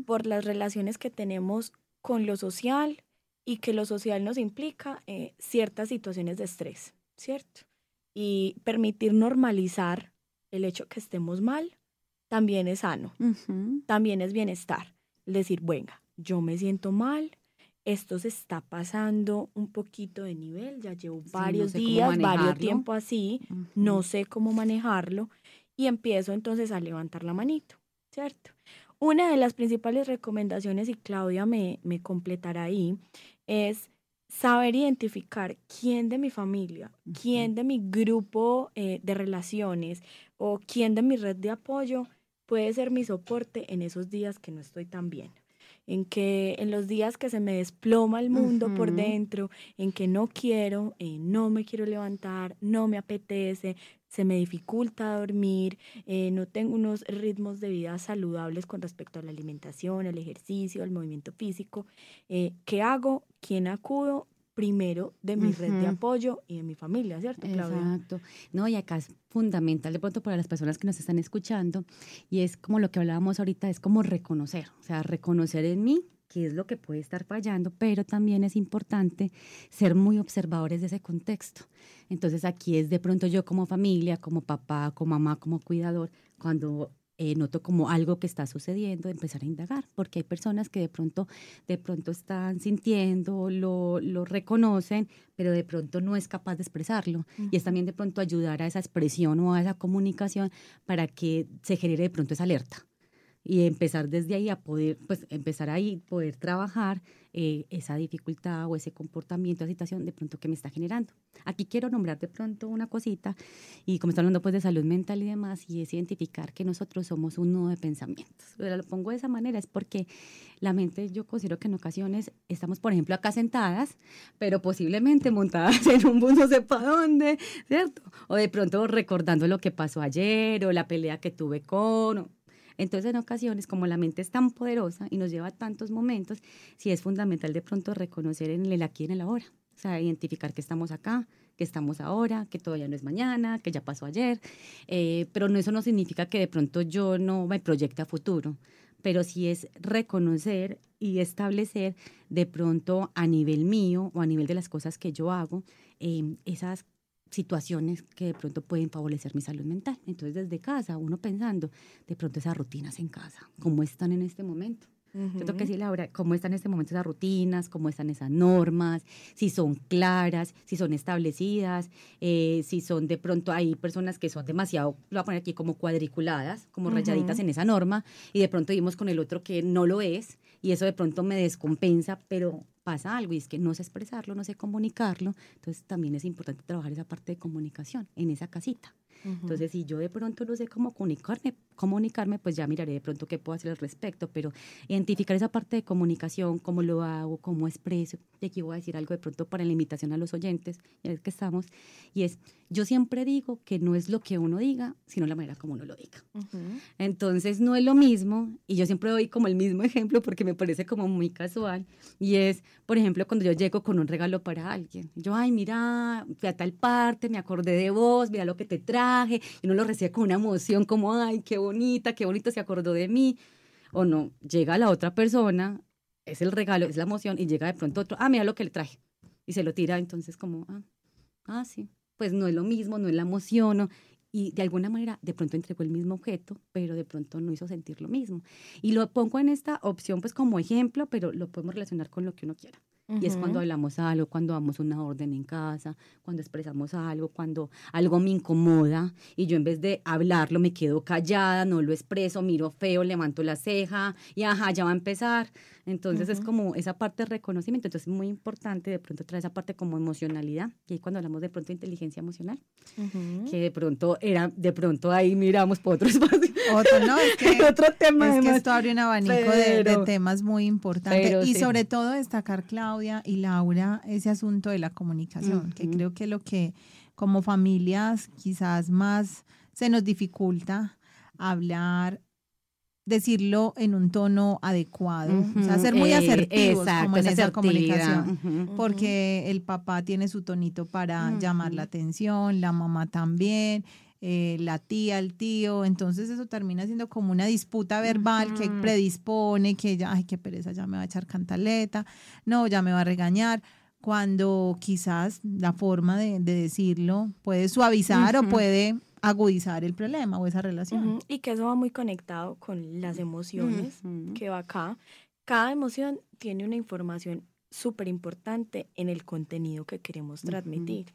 C: por las relaciones que tenemos con lo social y que lo social nos implica eh, ciertas situaciones de estrés, ¿cierto? Y permitir normalizar el hecho que estemos mal también es sano, también es bienestar. Decir, venga, yo me siento mal, esto se está pasando un poquito de nivel, ya llevo varios días, varios tiempo así, no sé cómo manejarlo y empiezo entonces a levantar la manito, ¿cierto? Una de las principales recomendaciones, y Claudia me, me completará ahí, es saber identificar quién de mi familia, quién de mi grupo eh, de relaciones o quién de mi red de apoyo puede ser mi soporte en esos días que no estoy tan bien en que en los días que se me desploma el mundo por dentro, en que no quiero, eh, no me quiero levantar, no me apetece, se me dificulta dormir, eh, no tengo unos ritmos de vida saludables con respecto a la alimentación, el ejercicio, el movimiento físico, eh, ¿qué hago? ¿Quién acudo? Primero de mi red de apoyo y de mi familia, ¿cierto, Claudia?
B: Exacto. No, y acá es fundamental de pronto para las personas que nos están escuchando y es como lo que hablábamos ahorita, es como reconocer, o sea, reconocer en mí qué es lo que puede estar fallando, pero también es importante ser muy observadores de ese contexto. Entonces aquí es de pronto yo como familia, como papá, como mamá, como cuidador, cuando eh, noto como algo que está sucediendo, empezar a indagar, porque hay personas que de pronto, de pronto están sintiendo, lo, lo reconocen, pero de pronto no es capaz de expresarlo. Y es también de pronto ayudar a esa expresión o a esa comunicación para que se genere de pronto esa alerta y empezar desde ahí a poder, pues empezar ahí, poder trabajar eh, esa dificultad o ese comportamiento, esa situación de pronto que me está generando. Aquí quiero nombrar de pronto una cosita y como está hablando pues de salud mental y demás, y es identificar que nosotros somos un nudo de pensamientos. Pero lo pongo de esa manera es porque la mente yo considero que en ocasiones estamos, por ejemplo, acá sentadas, pero posiblemente montadas [laughs] en un bus no sé para dónde, ¿cierto? O de pronto recordando lo que pasó ayer o la pelea que tuve con, entonces, en ocasiones, como la mente es tan poderosa y nos lleva a tantos momentos, sí es fundamental de pronto reconocer en el aquí y en el ahora. O sea, identificar que estamos acá, que estamos ahora, que todavía no es mañana, que ya pasó ayer. Eh, pero no, eso no significa que de pronto yo no me proyecte a futuro. Pero sí es reconocer y establecer de pronto a nivel mío o a nivel de las cosas que yo hago, eh, esas situaciones que de pronto pueden favorecer mi salud mental. Entonces, desde casa, uno pensando, de pronto esas rutinas en casa, ¿cómo están en este momento? Yo tengo que decirle ahora cómo están en este momento esas rutinas, cómo están esas normas, si son claras, si son establecidas, eh, si son de pronto, hay personas que son demasiado, lo voy a poner aquí como cuadriculadas, como rayaditas en esa norma, y de pronto vimos con el otro que no lo es, y eso de pronto me descompensa, pero pasa algo y es que no sé expresarlo, no sé comunicarlo, entonces también es importante trabajar esa parte de comunicación en esa casita. Entonces, si yo de pronto no sé cómo comunicarme, comunicarme, pues ya miraré de pronto qué puedo hacer al respecto, pero identificar esa parte de comunicación, cómo lo hago, cómo expreso. Y aquí voy a decir algo de pronto para la invitación a los oyentes, ya es que estamos, y es, yo siempre digo que no es lo que uno diga, sino la manera como uno lo diga. Entonces, no es lo mismo, y yo siempre doy como el mismo ejemplo porque me parece como muy casual, y es, por ejemplo, cuando yo llego con un regalo para alguien, yo, ay, mira, fui a tal parte, me acordé de vos, mira lo que te trae, y uno lo recibe con una emoción como, ay, qué bonita, qué bonito se acordó de mí. O no, llega la otra persona, es el regalo, es la emoción, y llega de pronto otro, ah, mira lo que le traje. Y se lo tira, entonces como, ah, ah sí, pues no es lo mismo, no es la emoción, y de alguna manera de pronto entregó el mismo objeto, pero de pronto no hizo sentir lo mismo. Y lo pongo en esta opción pues como ejemplo, pero lo podemos relacionar con lo que uno quiera. Y es cuando hablamos algo, cuando damos una orden en casa, cuando expresamos algo, cuando algo me incomoda y yo en vez de hablarlo me quedo callada, no lo expreso, miro feo, levanto la ceja y ajá, ya va a empezar. Entonces es como esa parte de reconocimiento. Entonces es muy importante de pronto traer esa parte como emocionalidad. Y ahí cuando hablamos de pronto de inteligencia emocional, que de pronto era, de pronto ahí miramos por otro [laughs] espacio.
A: Otro, ¿no? Es que, [laughs] otro tema. Es que esto abre un abanico de, temas muy importantes. y sobre todo destacar, Claudia y Laura, ese asunto de la comunicación, que creo que lo que como familias quizás más se nos dificulta hablar decirlo en un tono adecuado, o sea, ser muy
B: eh,
A: asertivos
B: exacto,
A: como en
B: esa
A: comunicación, porque el papá tiene su tonito para llamar la atención, la mamá también, eh, la tía, el tío, entonces eso termina siendo como una disputa verbal que predispone, que ya, ay, qué pereza, ya me va a echar cantaleta, no, ya me va a regañar, cuando quizás la forma de, de decirlo puede suavizar o puede agudizar el problema o esa relación.
C: Ujú, Y que eso va muy conectado con las emociones
B: Ujú.
C: que va acá. Cada emoción tiene una información súper importante en el contenido que queremos transmitir,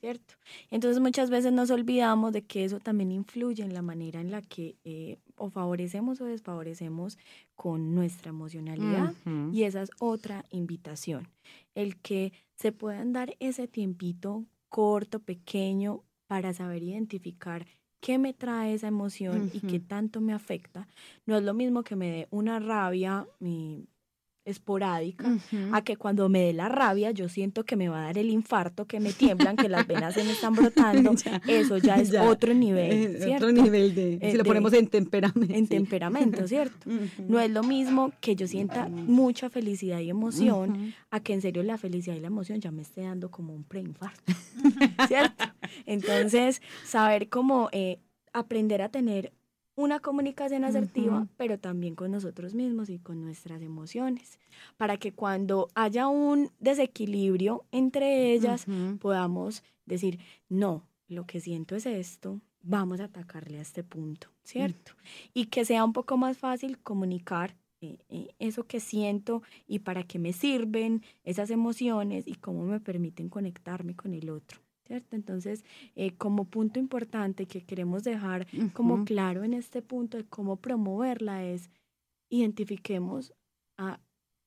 C: ¿cierto? Entonces muchas veces nos olvidamos de que eso también influye en la manera en la que eh, o favorecemos o desfavorecemos con nuestra emocionalidad.
B: Ujú.
C: Y esa es otra invitación, el que se puedan dar ese tiempito corto, pequeño, para saber identificar qué me trae esa emoción y qué tanto me afecta. No es lo mismo que me dé una rabia eh, esporádica a que cuando me dé la rabia yo siento que me va a dar el infarto, que me tiemblan, que las venas se me están [laughs] brotando. Eso ya es
B: Ya.
C: otro nivel,
B: Eh,
C: ¿cierto?
B: Otro nivel de,
C: Eh,
B: si lo
C: de-
B: ponemos en temperamento.
C: en
B: sí.
C: temperamento, ¿cierto? [laughs] No es lo mismo que yo sienta mucha felicidad y emoción a que en serio la felicidad y la emoción ya me esté dando como un preinfarto, [laughs] ¿cierto? Entonces, saber cómo eh, aprender a tener una comunicación asertiva, pero también con nosotros mismos y con nuestras emociones, para que cuando haya un desequilibrio entre ellas, podamos decir, no, lo que siento es esto, vamos a atacarle a este punto, ¿cierto? Y que sea un poco más fácil comunicar eh, eh, eso que siento y para qué me sirven esas emociones y cómo me permiten conectarme con el otro. ¿Cierto? Entonces, eh, como punto importante que queremos dejar como claro en este punto de cómo promoverla es identifiquemos a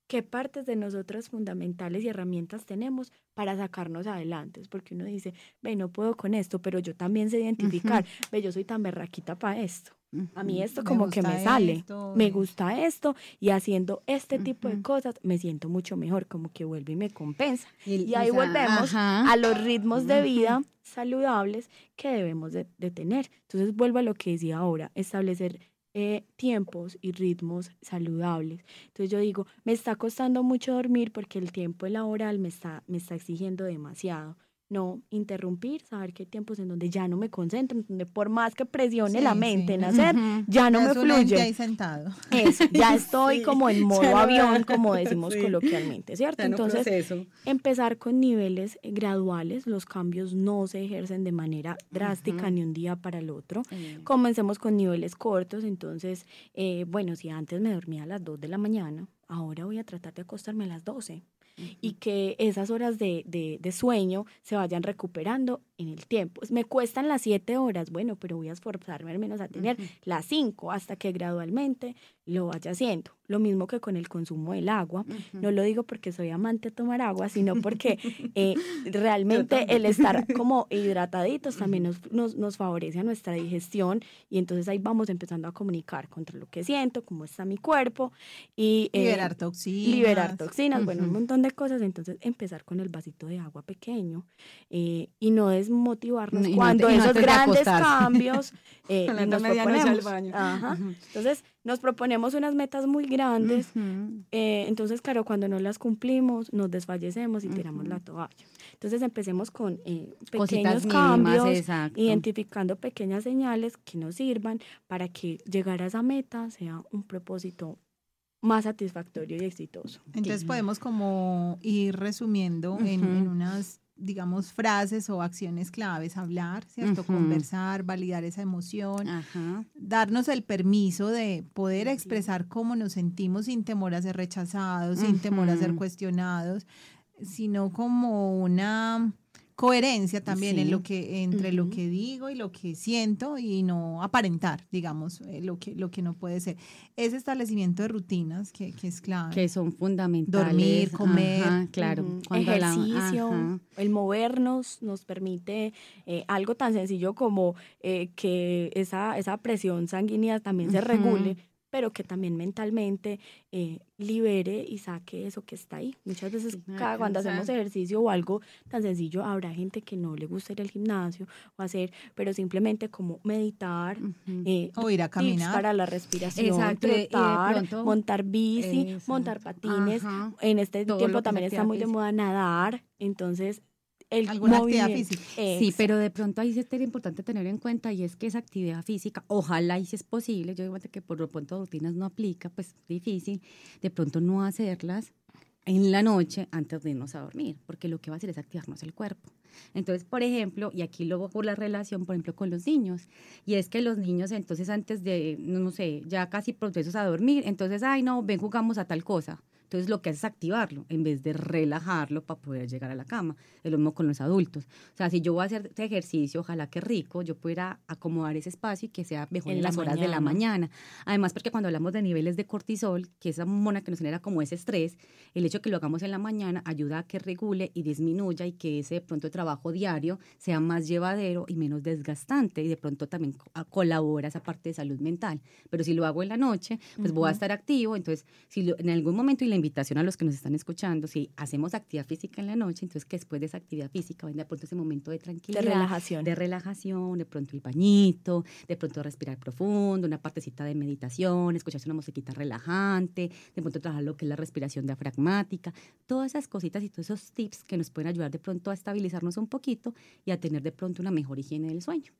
C: qué partes de nosotras fundamentales y herramientas tenemos para sacarnos adelante. Porque uno dice, ve, no puedo con esto, pero yo también sé identificar, ve, yo soy tan berraquita para esto. A mí esto
A: Me
C: como que me sale,
A: esto,
C: me
A: y-
C: gusta esto y haciendo este tipo de cosas me siento mucho mejor, como que vuelve y me compensa.
B: Y-
C: Y ahí
B: o sea,
C: volvemos
B: ajá.
C: a los ritmos de vida saludables que debemos de, de tener. Entonces vuelvo a lo que decía ahora, establecer eh, tiempos y ritmos saludables. Entonces yo digo, me está costando mucho dormir porque el tiempo laboral me está, me está exigiendo demasiado. No interrumpir, saber que hay tiempos en donde ya no me concentro, en donde por más que presione
A: Sí,
C: la
A: sí.
C: mente en [laughs] hacer, ya no
A: Ya
C: me fluye.
A: ahí sentado.
C: Eso, [laughs] ya estoy
B: Sí,
C: como en [laughs] modo avión, como decimos coloquialmente, ¿cierto? Entonces,
B: proceso.
C: empezar con niveles eh, graduales, los cambios no se ejercen de manera drástica ni un día para el otro. Comencemos con niveles cortos, entonces, eh, bueno, si antes me dormía a las 2 de la mañana, ahora voy a tratar de acostarme a las 12 y que esas horas de, de- de sueño se vayan recuperando en el tiempo. Me cuestan las 7 horas, bueno, pero voy a esforzarme al menos a tener las 5 hasta que gradualmente lo vaya haciendo. Lo mismo que con el consumo del agua. No lo digo porque soy amante de tomar agua, sino [laughs] porque eh, realmente el estar como hidrataditos [laughs] también nos, nos, nos favorece a nuestra digestión y entonces ahí vamos empezando a comunicar contra lo que siento, cómo está mi cuerpo y eh,
A: Liberar toxinas.
C: liberar toxinas, bueno, un montón de cosas. Entonces empezar con el vasito de agua pequeño eh, y no desmotivarnos
B: y
C: cuando esos grandes cambios [laughs] eh, nos
B: al baño.
C: Ajá. Entonces nos proponemos unas metas muy grandes
B: Ujú.
C: eh, entonces, claro, cuando no las cumplimos, nos desfallecemos y tiramos la toalla. Entonces, empecemos con eh,
B: Cositas
C: pequeños
B: mínimas,
C: cambios,
B: exacto.
C: identificando pequeñas señales que nos sirvan para que llegar a esa meta sea un propósito más satisfactorio y exitoso.
A: Entonces podemos como ir resumiendo en,
B: Ujú.
A: en unas, digamos, frases o acciones claves, hablar, ¿cierto? Conversar, validar esa emoción,
B: Ajá.
A: darnos el permiso de poder expresar cómo nos sentimos sin temor a ser rechazados, sin temor a ser cuestionados, sino como una coherencia también en lo que entre lo que digo y lo que siento y no aparentar, digamos, eh, lo que lo que no puede ser. Ese establecimiento de rutinas que, que es clave.
B: Que son fundamentales.
A: Dormir, comer.
B: Ajá, claro.
C: Ejercicio, el movernos nos permite eh, algo tan sencillo como eh, que esa, esa presión sanguínea también se regule pero que también mentalmente eh, libere y saque eso que está ahí. Muchas veces cada, cuando hacemos ejercicio o algo tan sencillo, habrá gente que no le gusta ir al gimnasio o hacer, pero simplemente como meditar eh,
A: o ir a caminar.
C: para la respiración, trotar, montar bici, montar patines. En este tiempo también está muy de moda nadar, entonces
A: alguna actividad física.
B: Sí, pero de pronto ahí sí sería importante tener en cuenta y es que esa actividad física, ojalá y si es posible, yo digo que por lo pronto rutinas no aplica, pues difícil, de pronto no hacerlas en la noche antes de irnos a dormir, porque lo que va a hacer es activarnos el cuerpo. Entonces, por ejemplo, y aquí luego por la relación, por ejemplo, con los niños, y es que los niños entonces antes de, no sé, ya casi procesos a dormir, entonces, ay, no, ven, jugamos a tal cosa. Entonces lo que hace es activarlo en vez de relajarlo para poder llegar a la cama. Es lo mismo con los adultos. O sea, si yo voy a hacer este ejercicio, ojalá que rico, yo pudiera acomodar ese espacio y que sea mejor en, las horas de la mañana. Además, porque cuando hablamos de niveles de cortisol, que es esa mona que nos genera como ese estrés, el hecho de que lo hagamos en la mañana ayuda a que regule y disminuya y que ese de pronto trabajo diario sea más llevadero y menos desgastante y de pronto también colabora esa parte de salud mental. Pero si lo hago en la noche, pues voy a estar activo, entonces si en algún momento y la invitación a los que nos están escuchando, si hacemos actividad física en la noche, entonces que después de esa actividad física venga de pronto ese momento de tranquilidad.
C: De relajación.
B: De relajación, de pronto el bañito, de pronto respirar profundo, una partecita de meditación, escucharse una musiquita relajante, de pronto trabajar lo que es la respiración diafragmática, todas esas cositas y todos esos tips que nos pueden ayudar de pronto a estabilizarnos un poquito y a tener de pronto una mejor higiene del sueño.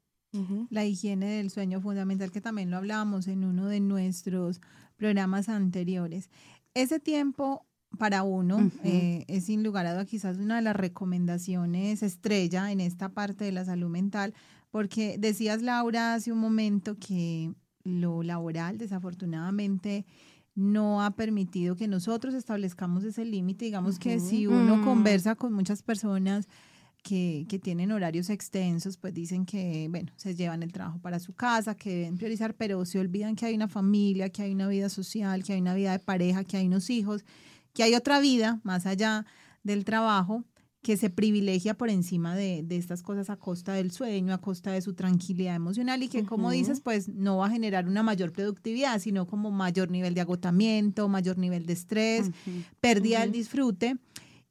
A: La higiene del sueño fundamental, que también lo hablábamos en uno de nuestros programas anteriores. Ese tiempo para uno eh, es sin lugar a dudas quizás una de las recomendaciones estrella en esta parte de la salud mental, porque decías Laura hace un momento que lo laboral desafortunadamente no ha permitido que nosotros establezcamos ese límite. Digamos que si uno mm. conversa con muchas personas que, que, tienen horarios extensos, pues dicen que, bueno, se llevan el trabajo para su casa, que deben priorizar, pero se olvidan que hay una familia, que hay una vida social, que hay una vida de pareja, que hay unos hijos, que hay otra vida más allá del trabajo que se privilegia por encima de, de estas cosas a costa del sueño, a costa de su tranquilidad emocional y que, como dices, pues no va a generar una mayor productividad, sino como mayor nivel de agotamiento, mayor nivel de estrés, pérdida del disfrute.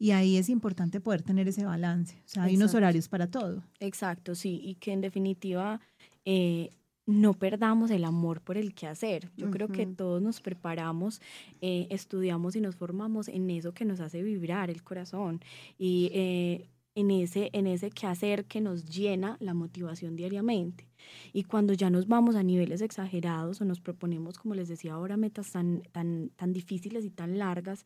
A: Y ahí es importante poder tener ese balance. O sea, hay unos horarios para todo.
C: Exacto, sí. Y que en definitiva eh, no perdamos el amor por el que hacer. Yo creo que todos nos preparamos, eh, estudiamos y nos formamos en eso que nos hace vibrar el corazón. Y eh, en ese, en ese quehacer que nos llena la motivación diariamente. Y cuando ya nos vamos a niveles exagerados o nos proponemos, como les decía ahora, metas tan, tan, tan difíciles y tan largas,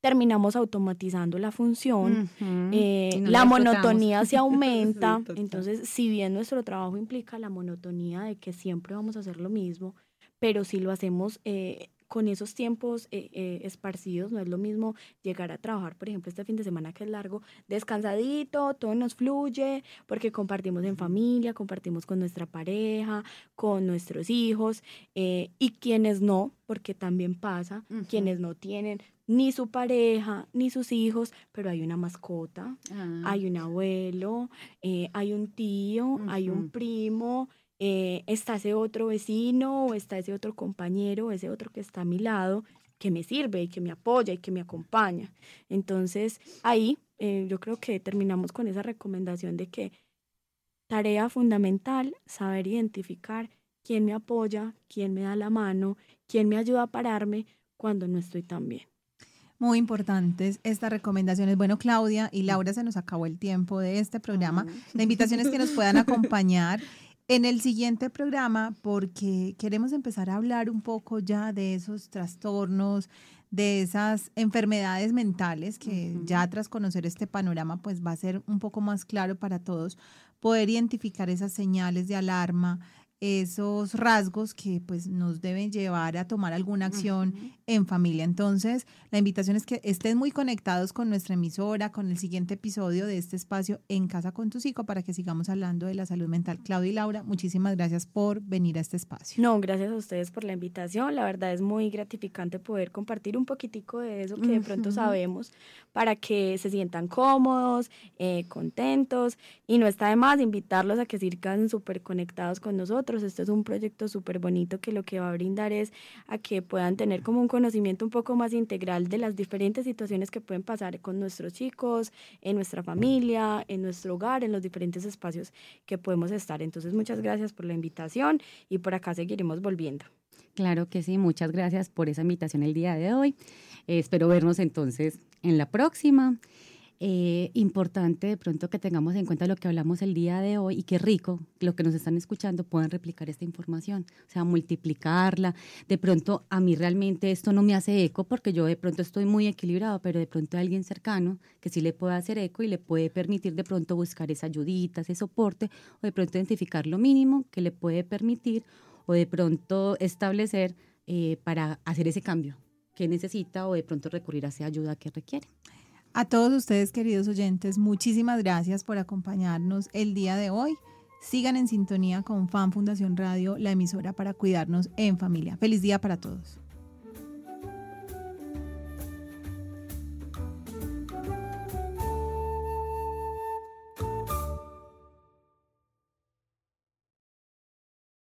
C: terminamos automatizando la función, eh, la monotonía se [laughs] aumenta, entonces si bien nuestro trabajo implica la monotonía de que siempre vamos a hacer lo mismo, pero si lo hacemos eh, con esos tiempos eh, esparcidos, no es lo mismo llegar a trabajar, por ejemplo, este fin de semana que es largo, descansadito, todo nos fluye, porque compartimos en familia, compartimos con nuestra pareja, con nuestros hijos, y quienes no, porque también pasa, quienes no tienen ni su pareja, ni sus hijos, pero hay una mascota, ah. hay un abuelo, eh, hay un tío, hay un primo, eh, está ese otro vecino o está ese otro compañero, ese otro que está a mi lado, que me sirve y que me apoya y que me acompaña. Entonces, ahí eh, yo creo que terminamos con esa recomendación de que tarea fundamental, saber identificar quién me apoya, quién me da la mano, quién me ayuda a pararme cuando no estoy tan bien
A: muy importantes estas recomendaciones. Bueno, Claudia y Laura, se nos acabó el tiempo de este programa. La invitación es que nos puedan [laughs] acompañar en el siguiente programa porque queremos empezar a hablar un poco ya de esos trastornos, de esas enfermedades mentales que ya tras conocer este panorama pues va a ser un poco más claro para todos poder identificar esas señales de alarma, esos rasgos que pues nos deben llevar a tomar alguna acción en familia. Entonces, la invitación es que estén muy conectados con nuestra emisora, con el siguiente episodio de este espacio En Casa con tu Psico para que sigamos hablando de la salud mental. Claudia y Laura, muchísimas gracias por venir a este espacio.
C: No, gracias a ustedes por la invitación. La verdad es muy gratificante poder compartir un poquitico de eso que de pronto sabemos para que se sientan cómodos, eh, contentos y no está de más invitarlos a que sigan súper conectados con nosotros nosotros. Este es un proyecto súper bonito que lo que va a brindar es a que puedan tener como un conocimiento un poco más integral de las diferentes situaciones que pueden pasar con nuestros chicos, en nuestra familia, en nuestro hogar, en los diferentes espacios que podemos estar. Entonces, muchas gracias por la invitación y por acá seguiremos volviendo.
B: Claro que sí, muchas gracias por esa invitación el día de hoy. Eh, espero vernos entonces en la próxima. Eh, importante de pronto que tengamos en cuenta lo que hablamos el día de hoy y qué rico lo que nos están escuchando puedan replicar esta información, o sea, multiplicarla. De pronto a mí realmente esto no me hace eco porque yo de pronto estoy muy equilibrado, pero de pronto hay alguien cercano que sí le puede hacer eco y le puede permitir de pronto buscar esa ayudita, ese soporte o de pronto identificar lo mínimo que le puede permitir o de pronto establecer eh, para hacer ese cambio que necesita o de pronto recurrir a esa ayuda que requiere.
A: A todos ustedes, queridos oyentes, muchísimas gracias por acompañarnos el día de hoy. Sigan en sintonía con Fan Fundación Radio, la emisora para cuidarnos en familia. Feliz día para todos.